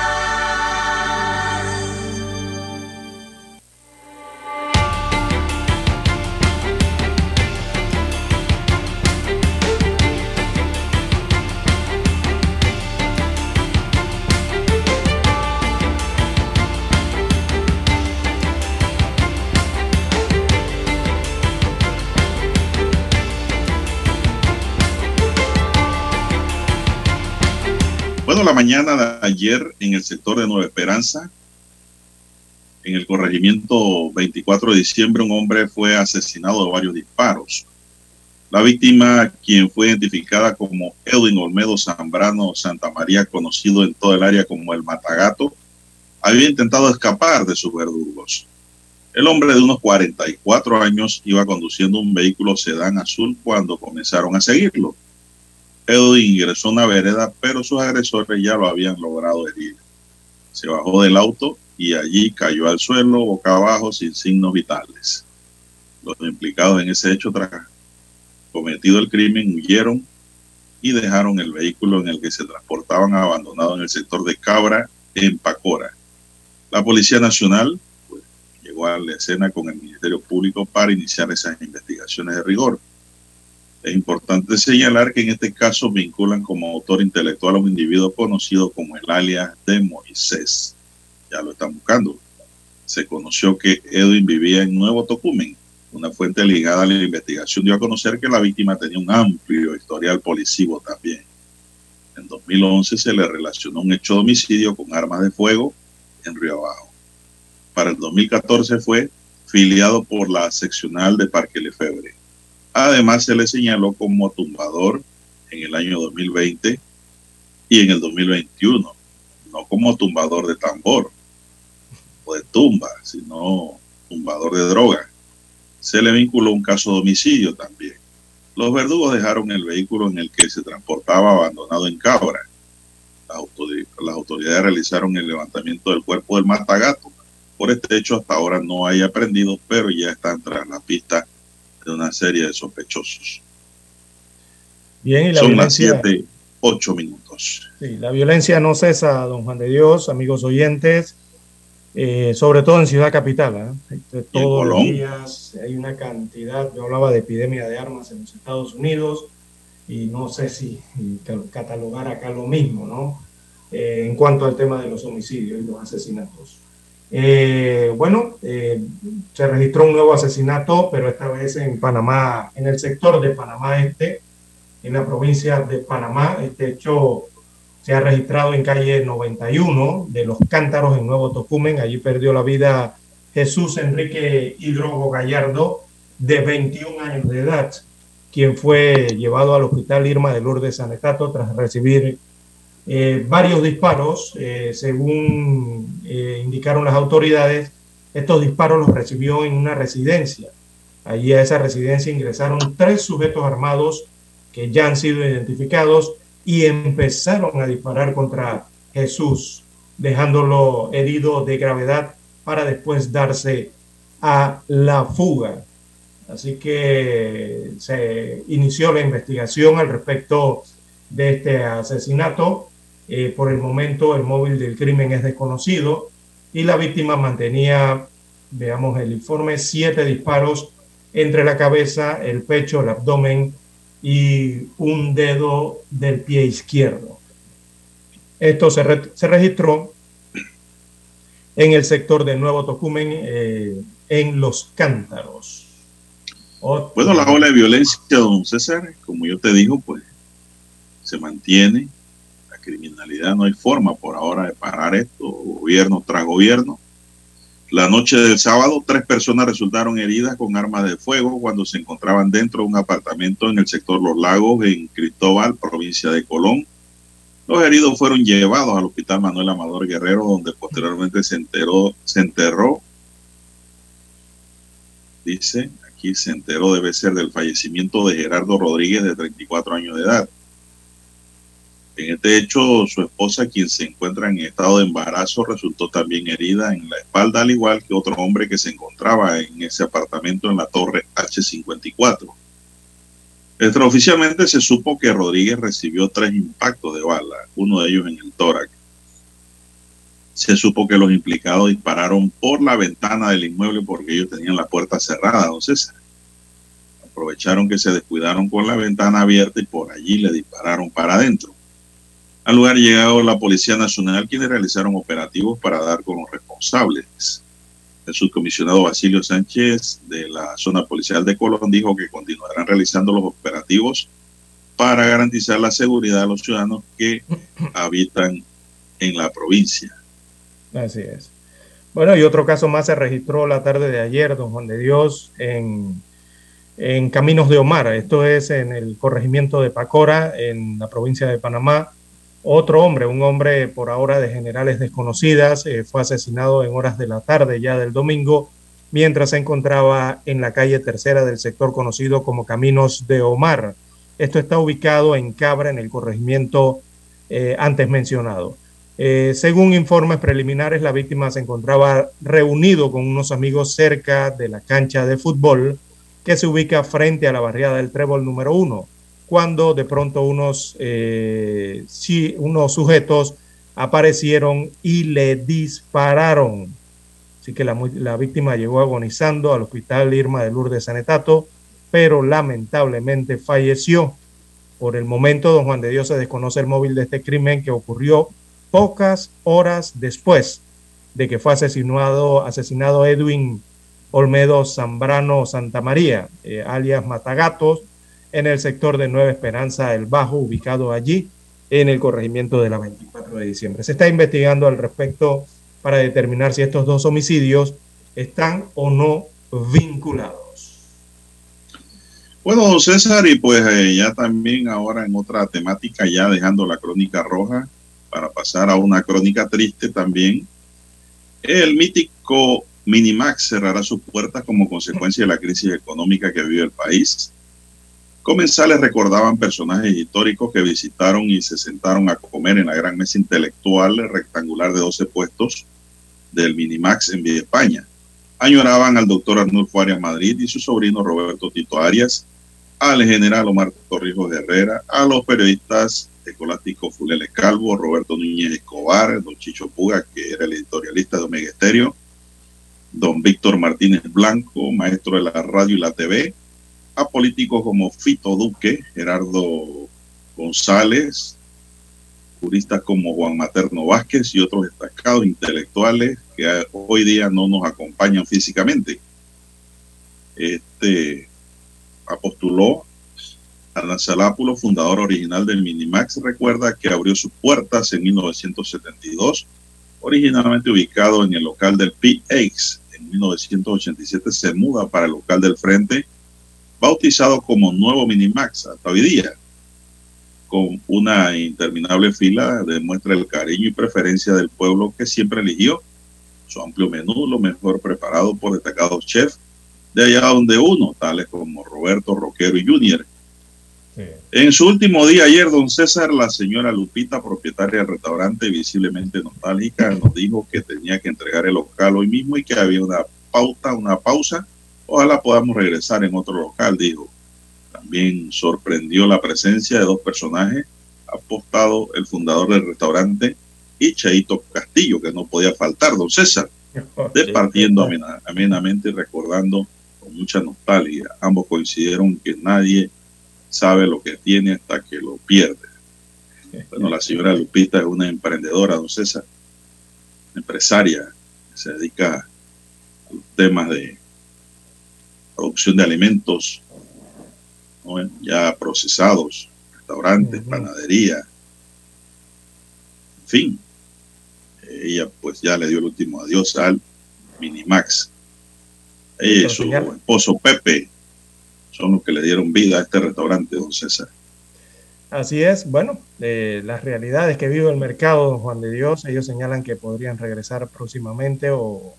La mañana de ayer en el sector de Nueva Esperanza, en el corregimiento 24 de diciembre, un hombre fue asesinado de varios disparos. La víctima, quien fue identificada como Edwin Olmedo Zambrano Santa María, conocido en todo el área como el Matagato, había intentado escapar de sus verdugos. El hombre de unos 44 años iba conduciendo un vehículo sedán azul cuando comenzaron a seguirlo. Edwin ingresó a una vereda, pero sus agresores ya lo habían logrado herir. Se bajó del auto y allí cayó al suelo boca abajo sin signos vitales. Los implicados en ese hecho tras cometido el crimen huyeron y dejaron el vehículo en el que se transportaban abandonado en el sector de Cabra, en Pacora. La Policía Nacional pues, llegó a la escena con el Ministerio Público para iniciar esas investigaciones de rigor. Es importante señalar que en este caso vinculan como autor intelectual a un individuo conocido como el alias de Moisés. Ya lo están buscando. Se conoció que Edwin vivía en Nuevo Tocumen. Una fuente ligada a la investigación dio a conocer que la víctima tenía un amplio historial policivo también. En 2011 se le relacionó un hecho de homicidio con armas de fuego en Río Abajo. Para el 2014 fue filiado por la seccional de Parque Lefebre. Además, se le señaló como tumbador en el año 2020 y en el 2021, no como tumbador de tambor o de tumba, sino tumbador de droga. Se le vinculó un caso de homicidio también. Los verdugos dejaron el vehículo en el que se transportaba abandonado en Cabra. Las, autoridades realizaron el levantamiento del cuerpo del matagato. Por este hecho, hasta ahora no hay aprendido, pero ya están tras la pista de una serie de sospechosos. Bien, y la Son violencia, las 7, 8 minutos. sí, la violencia no cesa, don Juan de Dios, amigos oyentes, eh, sobre todo en Ciudad Capital. ¿eh? Todos los días hay una cantidad, yo hablaba de epidemia de armas en los Estados Unidos y no sé si catalogar acá lo mismo, ¿no? Eh, en cuanto al tema de los homicidios y los asesinatos. Eh, bueno, eh, se registró un nuevo asesinato, pero esta vez en Panamá, en el sector de Panamá Este, en la provincia de Panamá. Este hecho se ha registrado en calle 91 de Los Cántaros en Nuevo Tocumen. Allí perdió la vida Jesús Enrique Hidrogo Gallardo, de 21 años de edad, quien fue llevado al hospital Irma de Lourdes Sanetato tras recibir eh, varios disparos, eh, según eh, indicaron las autoridades. Estos disparos los recibió en una residencia. Allí a esa residencia ingresaron tres sujetos armados que ya han sido identificados y empezaron a disparar contra Jesús, dejándolo herido de gravedad para después darse a la fuga. Así que se inició la investigación al respecto de este asesinato. Eh, por el momento el móvil del crimen es desconocido y la víctima mantenía, veamos el informe, siete disparos entre la cabeza, el pecho, el abdomen y un dedo del pie izquierdo. Esto se, se registró en el sector de Nuevo Tocumen, eh, en Los Cántaros. Bueno, la ola de violencia, don César, como yo te digo, pues se mantiene. Criminalidad no hay forma por ahora de parar esto, gobierno tras gobierno. La noche del sábado, tres personas resultaron heridas con armas de fuego cuando se encontraban dentro de un apartamento en el sector Los Lagos, en Cristóbal, provincia de Colón. Los heridos fueron llevados al Hospital Manuel Amador Guerrero, donde posteriormente se, enteró, se enterró, dice, aquí se enteró debe ser del fallecimiento de Gerardo Rodríguez, de 34 años de edad. En este hecho, su esposa, quien se encuentra en estado de embarazo, resultó también herida en la espalda, al igual que otro hombre que se encontraba en ese apartamento en la torre H54. Extraoficialmente se supo que Rodríguez recibió tres impactos de bala, uno de ellos en el tórax. Se supo que los implicados dispararon por la ventana del inmueble porque ellos tenían la puerta cerrada, don César. Aprovecharon que se descuidaron con la ventana abierta y por allí le dispararon para adentro. Al lugar llegó la Policía Nacional, quienes realizaron operativos para dar con los responsables. El subcomisionado Basilio Sánchez de la zona policial de Colón dijo que continuarán realizando los operativos para garantizar la seguridad de los ciudadanos que habitan en la provincia. Así es. Bueno, y otro caso más se registró la tarde de ayer, don Juan de Dios, en, en Caminos de Omar. Esto es en el corregimiento de Pacora, en la provincia de Panamá. Otro hombre, un hombre por ahora de generales desconocidas, eh, fue asesinado en horas de la tarde ya del domingo, mientras se encontraba en la calle tercera del sector conocido como Caminos de Omar. Esto está ubicado en Cabra, en el corregimiento eh, antes mencionado. Eh, según informes preliminares, la víctima se encontraba reunido con unos amigos cerca de la cancha de fútbol que se ubica frente a la barriada del Trébol número uno, cuando de pronto unos, eh, sí, unos sujetos aparecieron y le dispararon. Así que la, la, víctima llegó agonizando al hospital Irma de Lourdes Sanetato, pero lamentablemente falleció. Por el momento, don Juan de Dios se desconoce el móvil de este crimen que ocurrió pocas horas después de que fue asesinado, asesinado Edwin Olmedo Zambrano Santa María, eh, alias Matagatos, en el sector de Nueva Esperanza El Bajo, ubicado allí en el corregimiento de la 24 de diciembre. Se está investigando al respecto para determinar si estos dos homicidios están o no vinculados. Bueno, don César, y pues eh, ya también ahora en otra temática, ya dejando la crónica roja para pasar a una crónica triste también. El mítico Minimax cerrará sus puertas como consecuencia de la crisis económica que vive el país. Comensales recordaban personajes históricos que visitaron y se sentaron a comer en la gran mesa intelectual rectangular de 12 puestos del Minimax en Villa España. Añoraban al doctor Arnulfo Arias Madrid y su sobrino Roberto Tito Arias, al general Omar Torrijos Herrera, a los periodistas escolásticos Fulele Calvo, Roberto Núñez Escobar, don Chicho Puga, que era el editorialista de Omega don Víctor Martínez Blanco, maestro de la radio y la TV, a políticos como Fito Duque, Gerardo González, juristas como Juan Materno Vázquez y otros destacados intelectuales que hoy día no nos acompañan físicamente. Este apostuló Alan Salápulo, fundador original del Minimax, recuerda que abrió sus puertas en 1972, originalmente ubicado en el local del PX. En 1987 se muda para el local del frente bautizado como Nuevo Minimax hasta hoy día, con una interminable fila, demuestra el cariño y preferencia del pueblo que siempre eligió su amplio menú, lo mejor preparado por destacados chefs de allá donde uno, tales como Roberto Roquero y Junior. En su último día ayer, don César, la señora Lupita, propietaria del restaurante, visiblemente nostálgica, nos dijo que tenía que entregar el local hoy mismo y que había una pauta, una pausa Ojalá podamos regresar en otro local, dijo. También sorprendió la presencia de dos personajes, apostado el fundador del restaurante y Chaito Castillo, que no podía faltar, don César, departiendo amenamente y recordando con mucha nostalgia. Ambos coincidieron que nadie sabe lo que tiene hasta que lo pierde. Bueno, la señora Lupita es una emprendedora, don César, empresaria, se dedica a los temas de producción de alimentos ya procesados, restaurantes, panadería, en fin. Ella pues ya le dio el último adiós al Minimax. Ella y su esposo Pepe son los que le dieron vida a este restaurante, don César. Así es, bueno, eh, las realidades que vive el mercado, don Juan de Dios, ellos señalan que podrían regresar próximamente o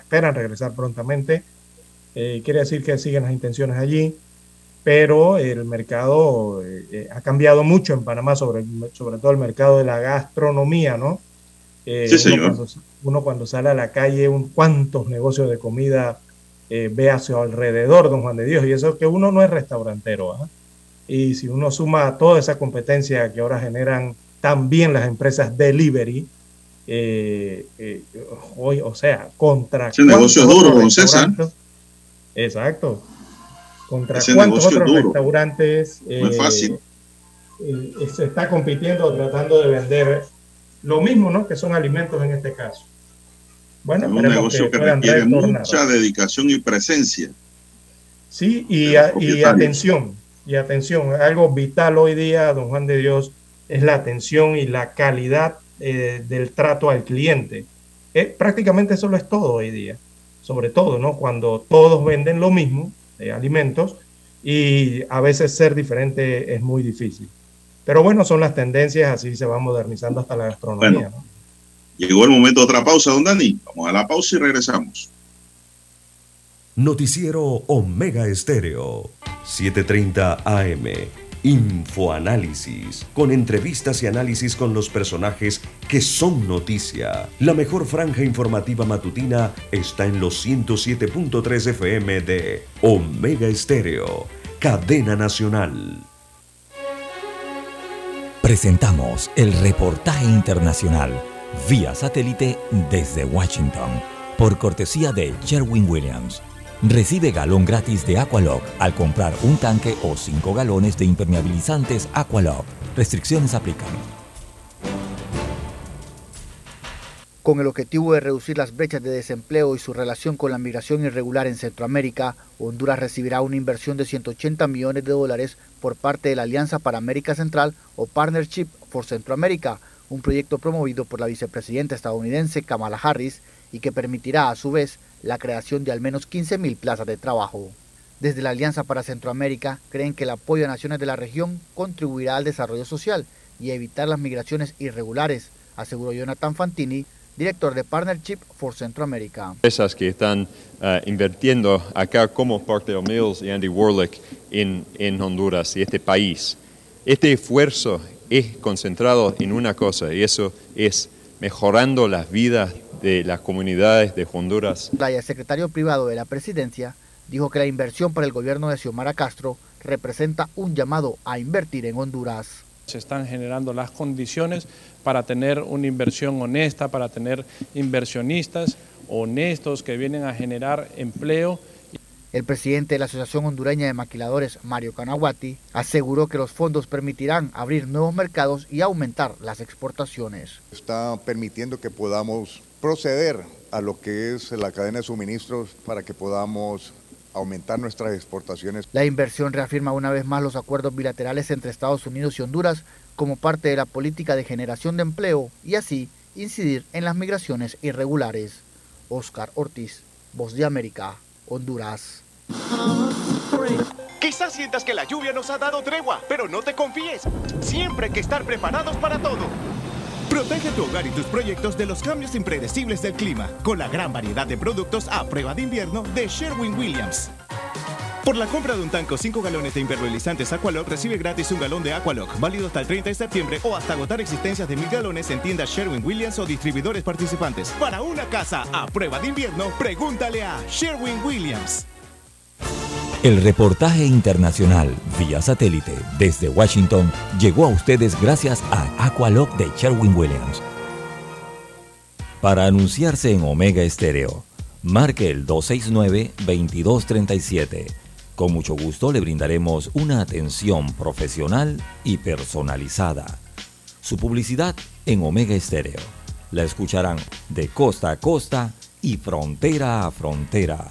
esperan regresar prontamente eh, quiere decir que siguen las intenciones allí, pero el mercado eh, eh, ha cambiado mucho en Panamá, sobre, sobre todo el mercado de la gastronomía, ¿no? sí, señor. Uno cuando, sale a la calle, un, cuántos negocios de comida ve a su alrededor, don Juan de Dios, y eso que uno no es restaurantero. ¿ah? Y si uno suma toda esa competencia que ahora generan también las empresas delivery, hoy, o sea, contra... Ese negocio es duro, don César. Exacto. ¿Contra cuántos otros restaurantes eh, fácil. Eh, se está compitiendo tratando de vender lo mismo, ¿no? Que son alimentos en este caso. Bueno, es un negocio que, requiere mucha dedicación y presencia. Sí, y, atención, y atención, algo vital hoy día, don Juan de Dios, es la atención y la calidad eh, del trato al cliente. prácticamente eso lo es todo hoy día sobre todo, ¿no? Cuando todos venden lo mismo, de alimentos, y a veces ser diferente es muy difícil. Pero bueno, son las tendencias, así se va modernizando hasta la gastronomía. Llegó el momento de otra pausa, don Dani. Vamos a la pausa y regresamos. Noticiero Omega Estéreo, 7:30 AM. Infoanálisis, con entrevistas y análisis con los personajes que son noticia. La mejor franja informativa matutina está en los 107.3 FM de Omega Estéreo, cadena nacional. presentamos el reportaje internacional vía satélite desde Washington por cortesía de Sherwin Williams. Recibe galón gratis de Aqualock al comprar un tanque o 5 galones de impermeabilizantes Aqualock. Restricciones aplican. Con el objetivo de reducir las brechas de desempleo y su relación con la migración irregular en Centroamérica, Honduras recibirá una inversión de 180 millones de dólares por parte de la Alianza para América Central o Partnership for Centroamérica, un proyecto promovido por la vicepresidenta estadounidense Kamala Harris y que permitirá a su vez la creación de al menos 15.000 plazas de trabajo. Desde la Alianza para Centroamérica creen que el apoyo a naciones de la región contribuirá al desarrollo social y evitar las migraciones irregulares, aseguró Jonathan Fantini, director de Partnership for Centroamérica. Empresas que están uh, invirtiendo acá como Parkdale Mills y Andy Warlick en, en Honduras y este país. Este esfuerzo es concentrado en una cosa y eso es mejorando las vidas de las comunidades de Honduras. El secretario privado de la presidencia dijo que la inversión para el gobierno de Xiomara Castro representa un llamado a invertir en Honduras. Se están generando las condiciones para tener una inversión honesta, para tener inversionistas honestos que vienen a generar empleo. El presidente de la Asociación Hondureña de Maquiladores, Mario Canaguati, aseguró que los fondos permitirán abrir nuevos mercados y aumentar las exportaciones. Está permitiendo que podamos proceder a lo que es la cadena de suministros para que podamos aumentar nuestras exportaciones. La inversión reafirma una vez más los acuerdos bilaterales entre Estados Unidos y Honduras como parte de la política de generación de empleo y así incidir en las migraciones irregulares. Oscar Ortiz, Voz de América, Honduras. Quizás sientas que la lluvia nos ha dado tregua, pero no te confíes. Siempre hay que estar preparados para todo. Protege tu hogar y tus proyectos de los cambios impredecibles del clima con la gran variedad de productos a prueba de invierno de Sherwin Williams. Por la compra de un tanco 5 galones de impermeabilizantes Aqualock, recibe gratis un galón de Aqualock, válido hasta el 30 de septiembre o hasta agotar existencias de mil galones en tiendas Sherwin Williams o distribuidores participantes. Para una casa a prueba de invierno, pregúntale a Sherwin Williams. El reportaje internacional vía satélite desde Washington llegó a ustedes gracias a Aqualock de Sherwin Williams. Para anunciarse en Omega Estéreo, marque el 269-2237. Con mucho gusto le brindaremos una atención profesional y personalizada. Su publicidad en Omega Estéreo. La escucharán de costa a costa y frontera a frontera.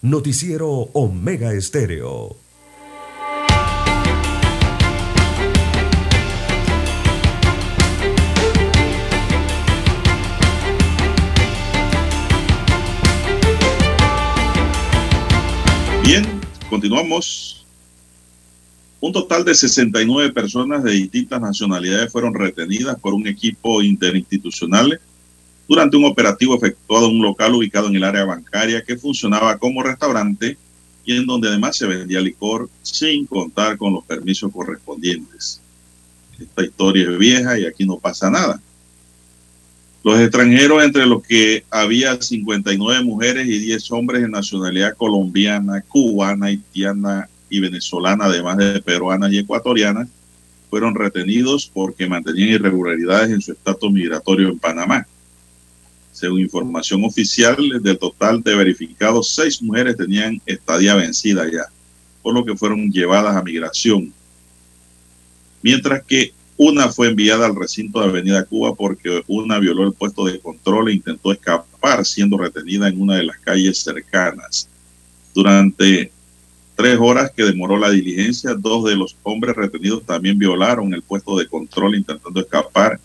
Noticiero Omega Estéreo. Bien, continuamos. Un total de 69 personas de distintas nacionalidades fueron retenidas por un equipo interinstitucional durante un operativo efectuado en un local ubicado en el área bancaria que funcionaba como restaurante y en donde además se vendía licor sin contar con los permisos correspondientes. Esta historia es vieja y aquí no pasa nada. Los extranjeros, entre los que había 59 mujeres y 10 hombres de nacionalidad colombiana, cubana, haitiana y venezolana, además de peruanas y ecuatorianas, fueron retenidos porque mantenían irregularidades en su estatus migratorio en Panamá. Según información oficial, del total de verificados, seis mujeres tenían estadía vencida ya, por lo que fueron llevadas a migración. Mientras que Una fue enviada al recinto de Avenida Cuba porque una violó el puesto de control e intentó escapar siendo retenida en una de las calles cercanas. Durante tres horas que demoró la diligencia, dos de los hombres retenidos también violaron el puesto de control intentando escapar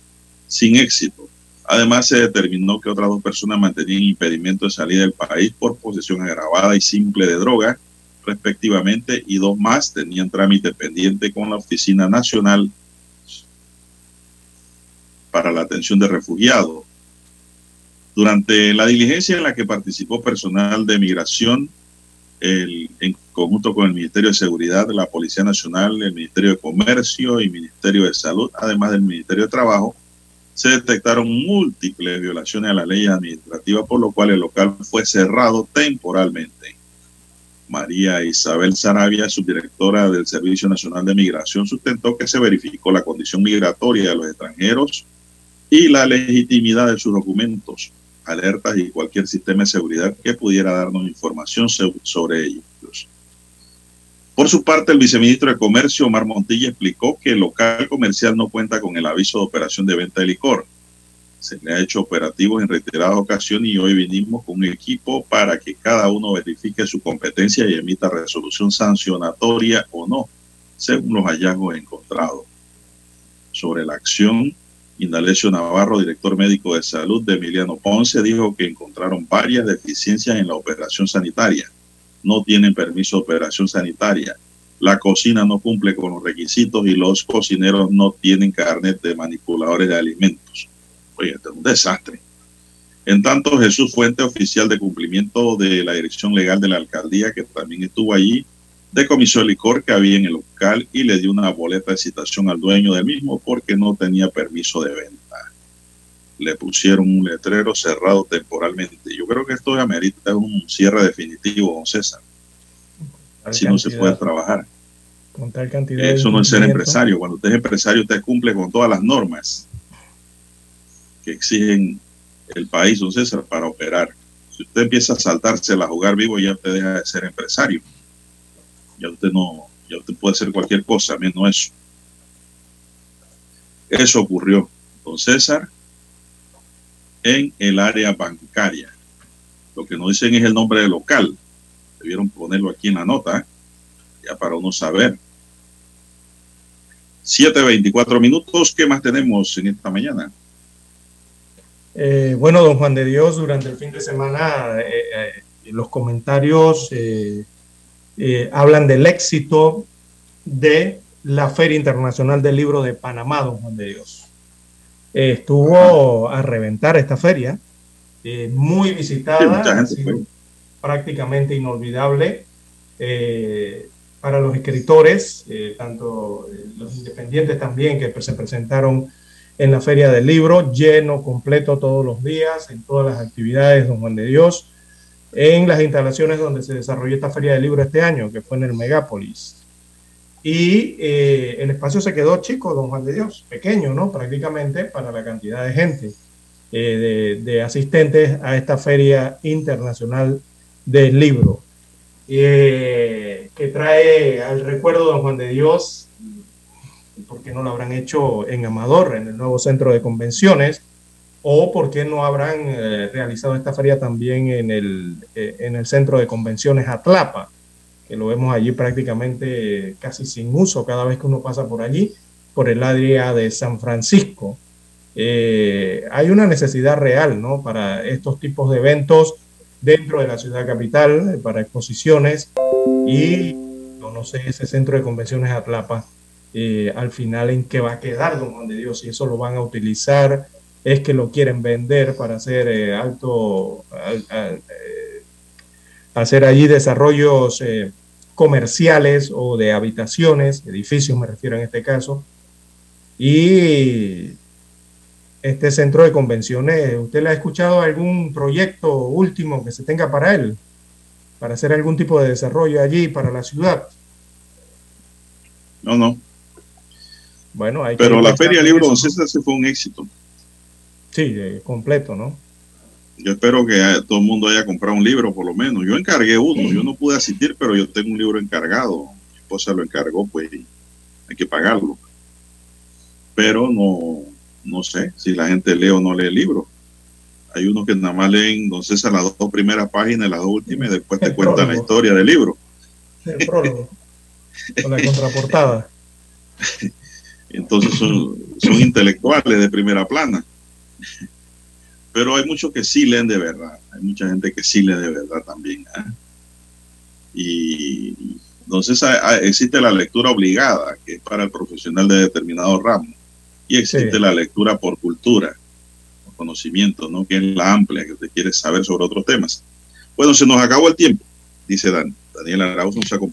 sin éxito. Además, se determinó que otras dos personas mantenían impedimento de salida del país por posesión agravada y simple de droga, respectivamente, y dos más tenían trámite pendiente con la Oficina Nacional para la Atención de Refugiados. Durante la diligencia en la que participó personal de migración, en conjunto con el Ministerio de Seguridad, la Policía Nacional, el Ministerio de Comercio y Ministerio de Salud, además del Ministerio de Trabajo, se detectaron múltiples violaciones a la ley administrativa, por lo cual el local fue cerrado temporalmente. María Isabel Sarabia, subdirectora del Servicio Nacional de Migración, sustentó que se verificó la condición migratoria de los extranjeros y la legitimidad de sus documentos, alertas y cualquier sistema de seguridad que pudiera darnos información sobre ellos. Por su parte, el viceministro de Comercio, Omar Montilla, explicó que el local comercial no cuenta con el aviso de operación de venta de licor. Se le ha hecho operativos en reiteradas ocasiones y hoy vinimos con un equipo para que cada uno verifique su competencia y emita resolución sancionatoria o no, según los hallazgos encontrados. Sobre la acción, Indalecio Navarro, director médico de salud de Emiliano Ponce, dijo que encontraron varias deficiencias en la operación sanitaria no tienen permiso de operación sanitaria. La cocina no cumple con los requisitos y los cocineros no tienen carnet de manipuladores de alimentos. Oye, esto es un desastre. En tanto, Jesús Fuente, oficial de cumplimiento de la dirección legal de la alcaldía, que también estuvo allí, decomisó el licor que había en el local y le dio una boleta de citación al dueño del mismo porque no tenía permiso de venta. Le pusieron un letrero cerrado temporalmente. Yo creo que esto amerita un cierre definitivo, don César. Así no se puede trabajar. Con tal cantidad Eso no es ser empresario. Cuando usted es empresario, usted cumple con todas las normas que exigen el país, don César, para operar. Si usted empieza a saltársela a jugar vivo, ya usted deja de ser empresario. Ya usted no, ya usted puede hacer cualquier cosa, menos eso. Eso ocurrió, don César, en el área bancaria. Lo que no dicen es el nombre del local. Debieron ponerlo aquí en la nota, ya para uno saber. 7.24 minutos, ¿qué más tenemos en esta mañana? Eh, bueno, don Juan de Dios, durante el fin de semana eh, eh, los comentarios hablan del éxito de la Feria Internacional del Libro de Panamá, don Juan de Dios. Eh, estuvo a reventar esta feria, eh, muy visitada, gente prácticamente inolvidable eh, para los escritores, tanto los independientes también que se presentaron en la Feria del Libro, lleno, completo todos los días, en todas las actividades, don Juan de Dios, en las instalaciones donde se desarrolló esta Feria del Libro este año, que fue en el Megápolis. Y eh, el espacio se quedó chico, don Juan de Dios, pequeño, ¿no? Prácticamente para la cantidad de gente, eh, de, asistentes a esta Feria Internacional del Libro, eh, que trae al recuerdo don Juan de Dios ¿por qué no lo habrán hecho en Amador, en el nuevo centro de convenciones? ¿O por qué no habrán eh, realizado esta feria también en el, en el centro de convenciones Atlapa? Que lo vemos allí prácticamente casi sin uso cada vez que uno pasa por allí, por el área de San Francisco. Eh, hay una necesidad real ¿no? para estos tipos de eventos dentro de la ciudad capital, eh, para exposiciones y no sé, ese centro de convenciones Atlapa eh, al final en qué va a quedar, don Juan de Dios, si eso lo van a utilizar, es que lo quieren vender para hacer eh, alto, al- al- eh, hacer allí desarrollos eh, comerciales o de habitaciones, edificios me refiero en este caso, y este centro de convenciones, ¿usted le ha escuchado algún proyecto último que se tenga para él? Para hacer algún tipo de desarrollo allí para la ciudad. No, no. Bueno, hay que Pero la Feria Libro. César, se fue un éxito. Sí, eh, completo, ¿no? Yo espero que todo el mundo haya comprado un libro, por lo menos. Yo encargué uno, yo no pude asistir, pero yo tengo un libro encargado. Mi esposa lo encargó, pues hay que pagarlo. pero no, no sé si la gente lee o no lee el libro. Hay unos que nada más leen, no sé, las dos primeras páginas, las dos últimas, y después te cuentan la historia del libro. El prólogo. Con la contraportada. Entonces son, son intelectuales de primera plana. Pero hay muchos que sí leen de verdad. Hay mucha gente que sí lee de verdad también. ¿eh? Y entonces existe la lectura obligada, que es para el profesional de determinado ramo. Y existe Sí. la lectura por cultura, por conocimiento, ¿no? que es la amplia, que usted quiere saber sobre otros temas. Bueno, se nos acabó el tiempo, dice Dan. Daniel Arauz nos acompañó.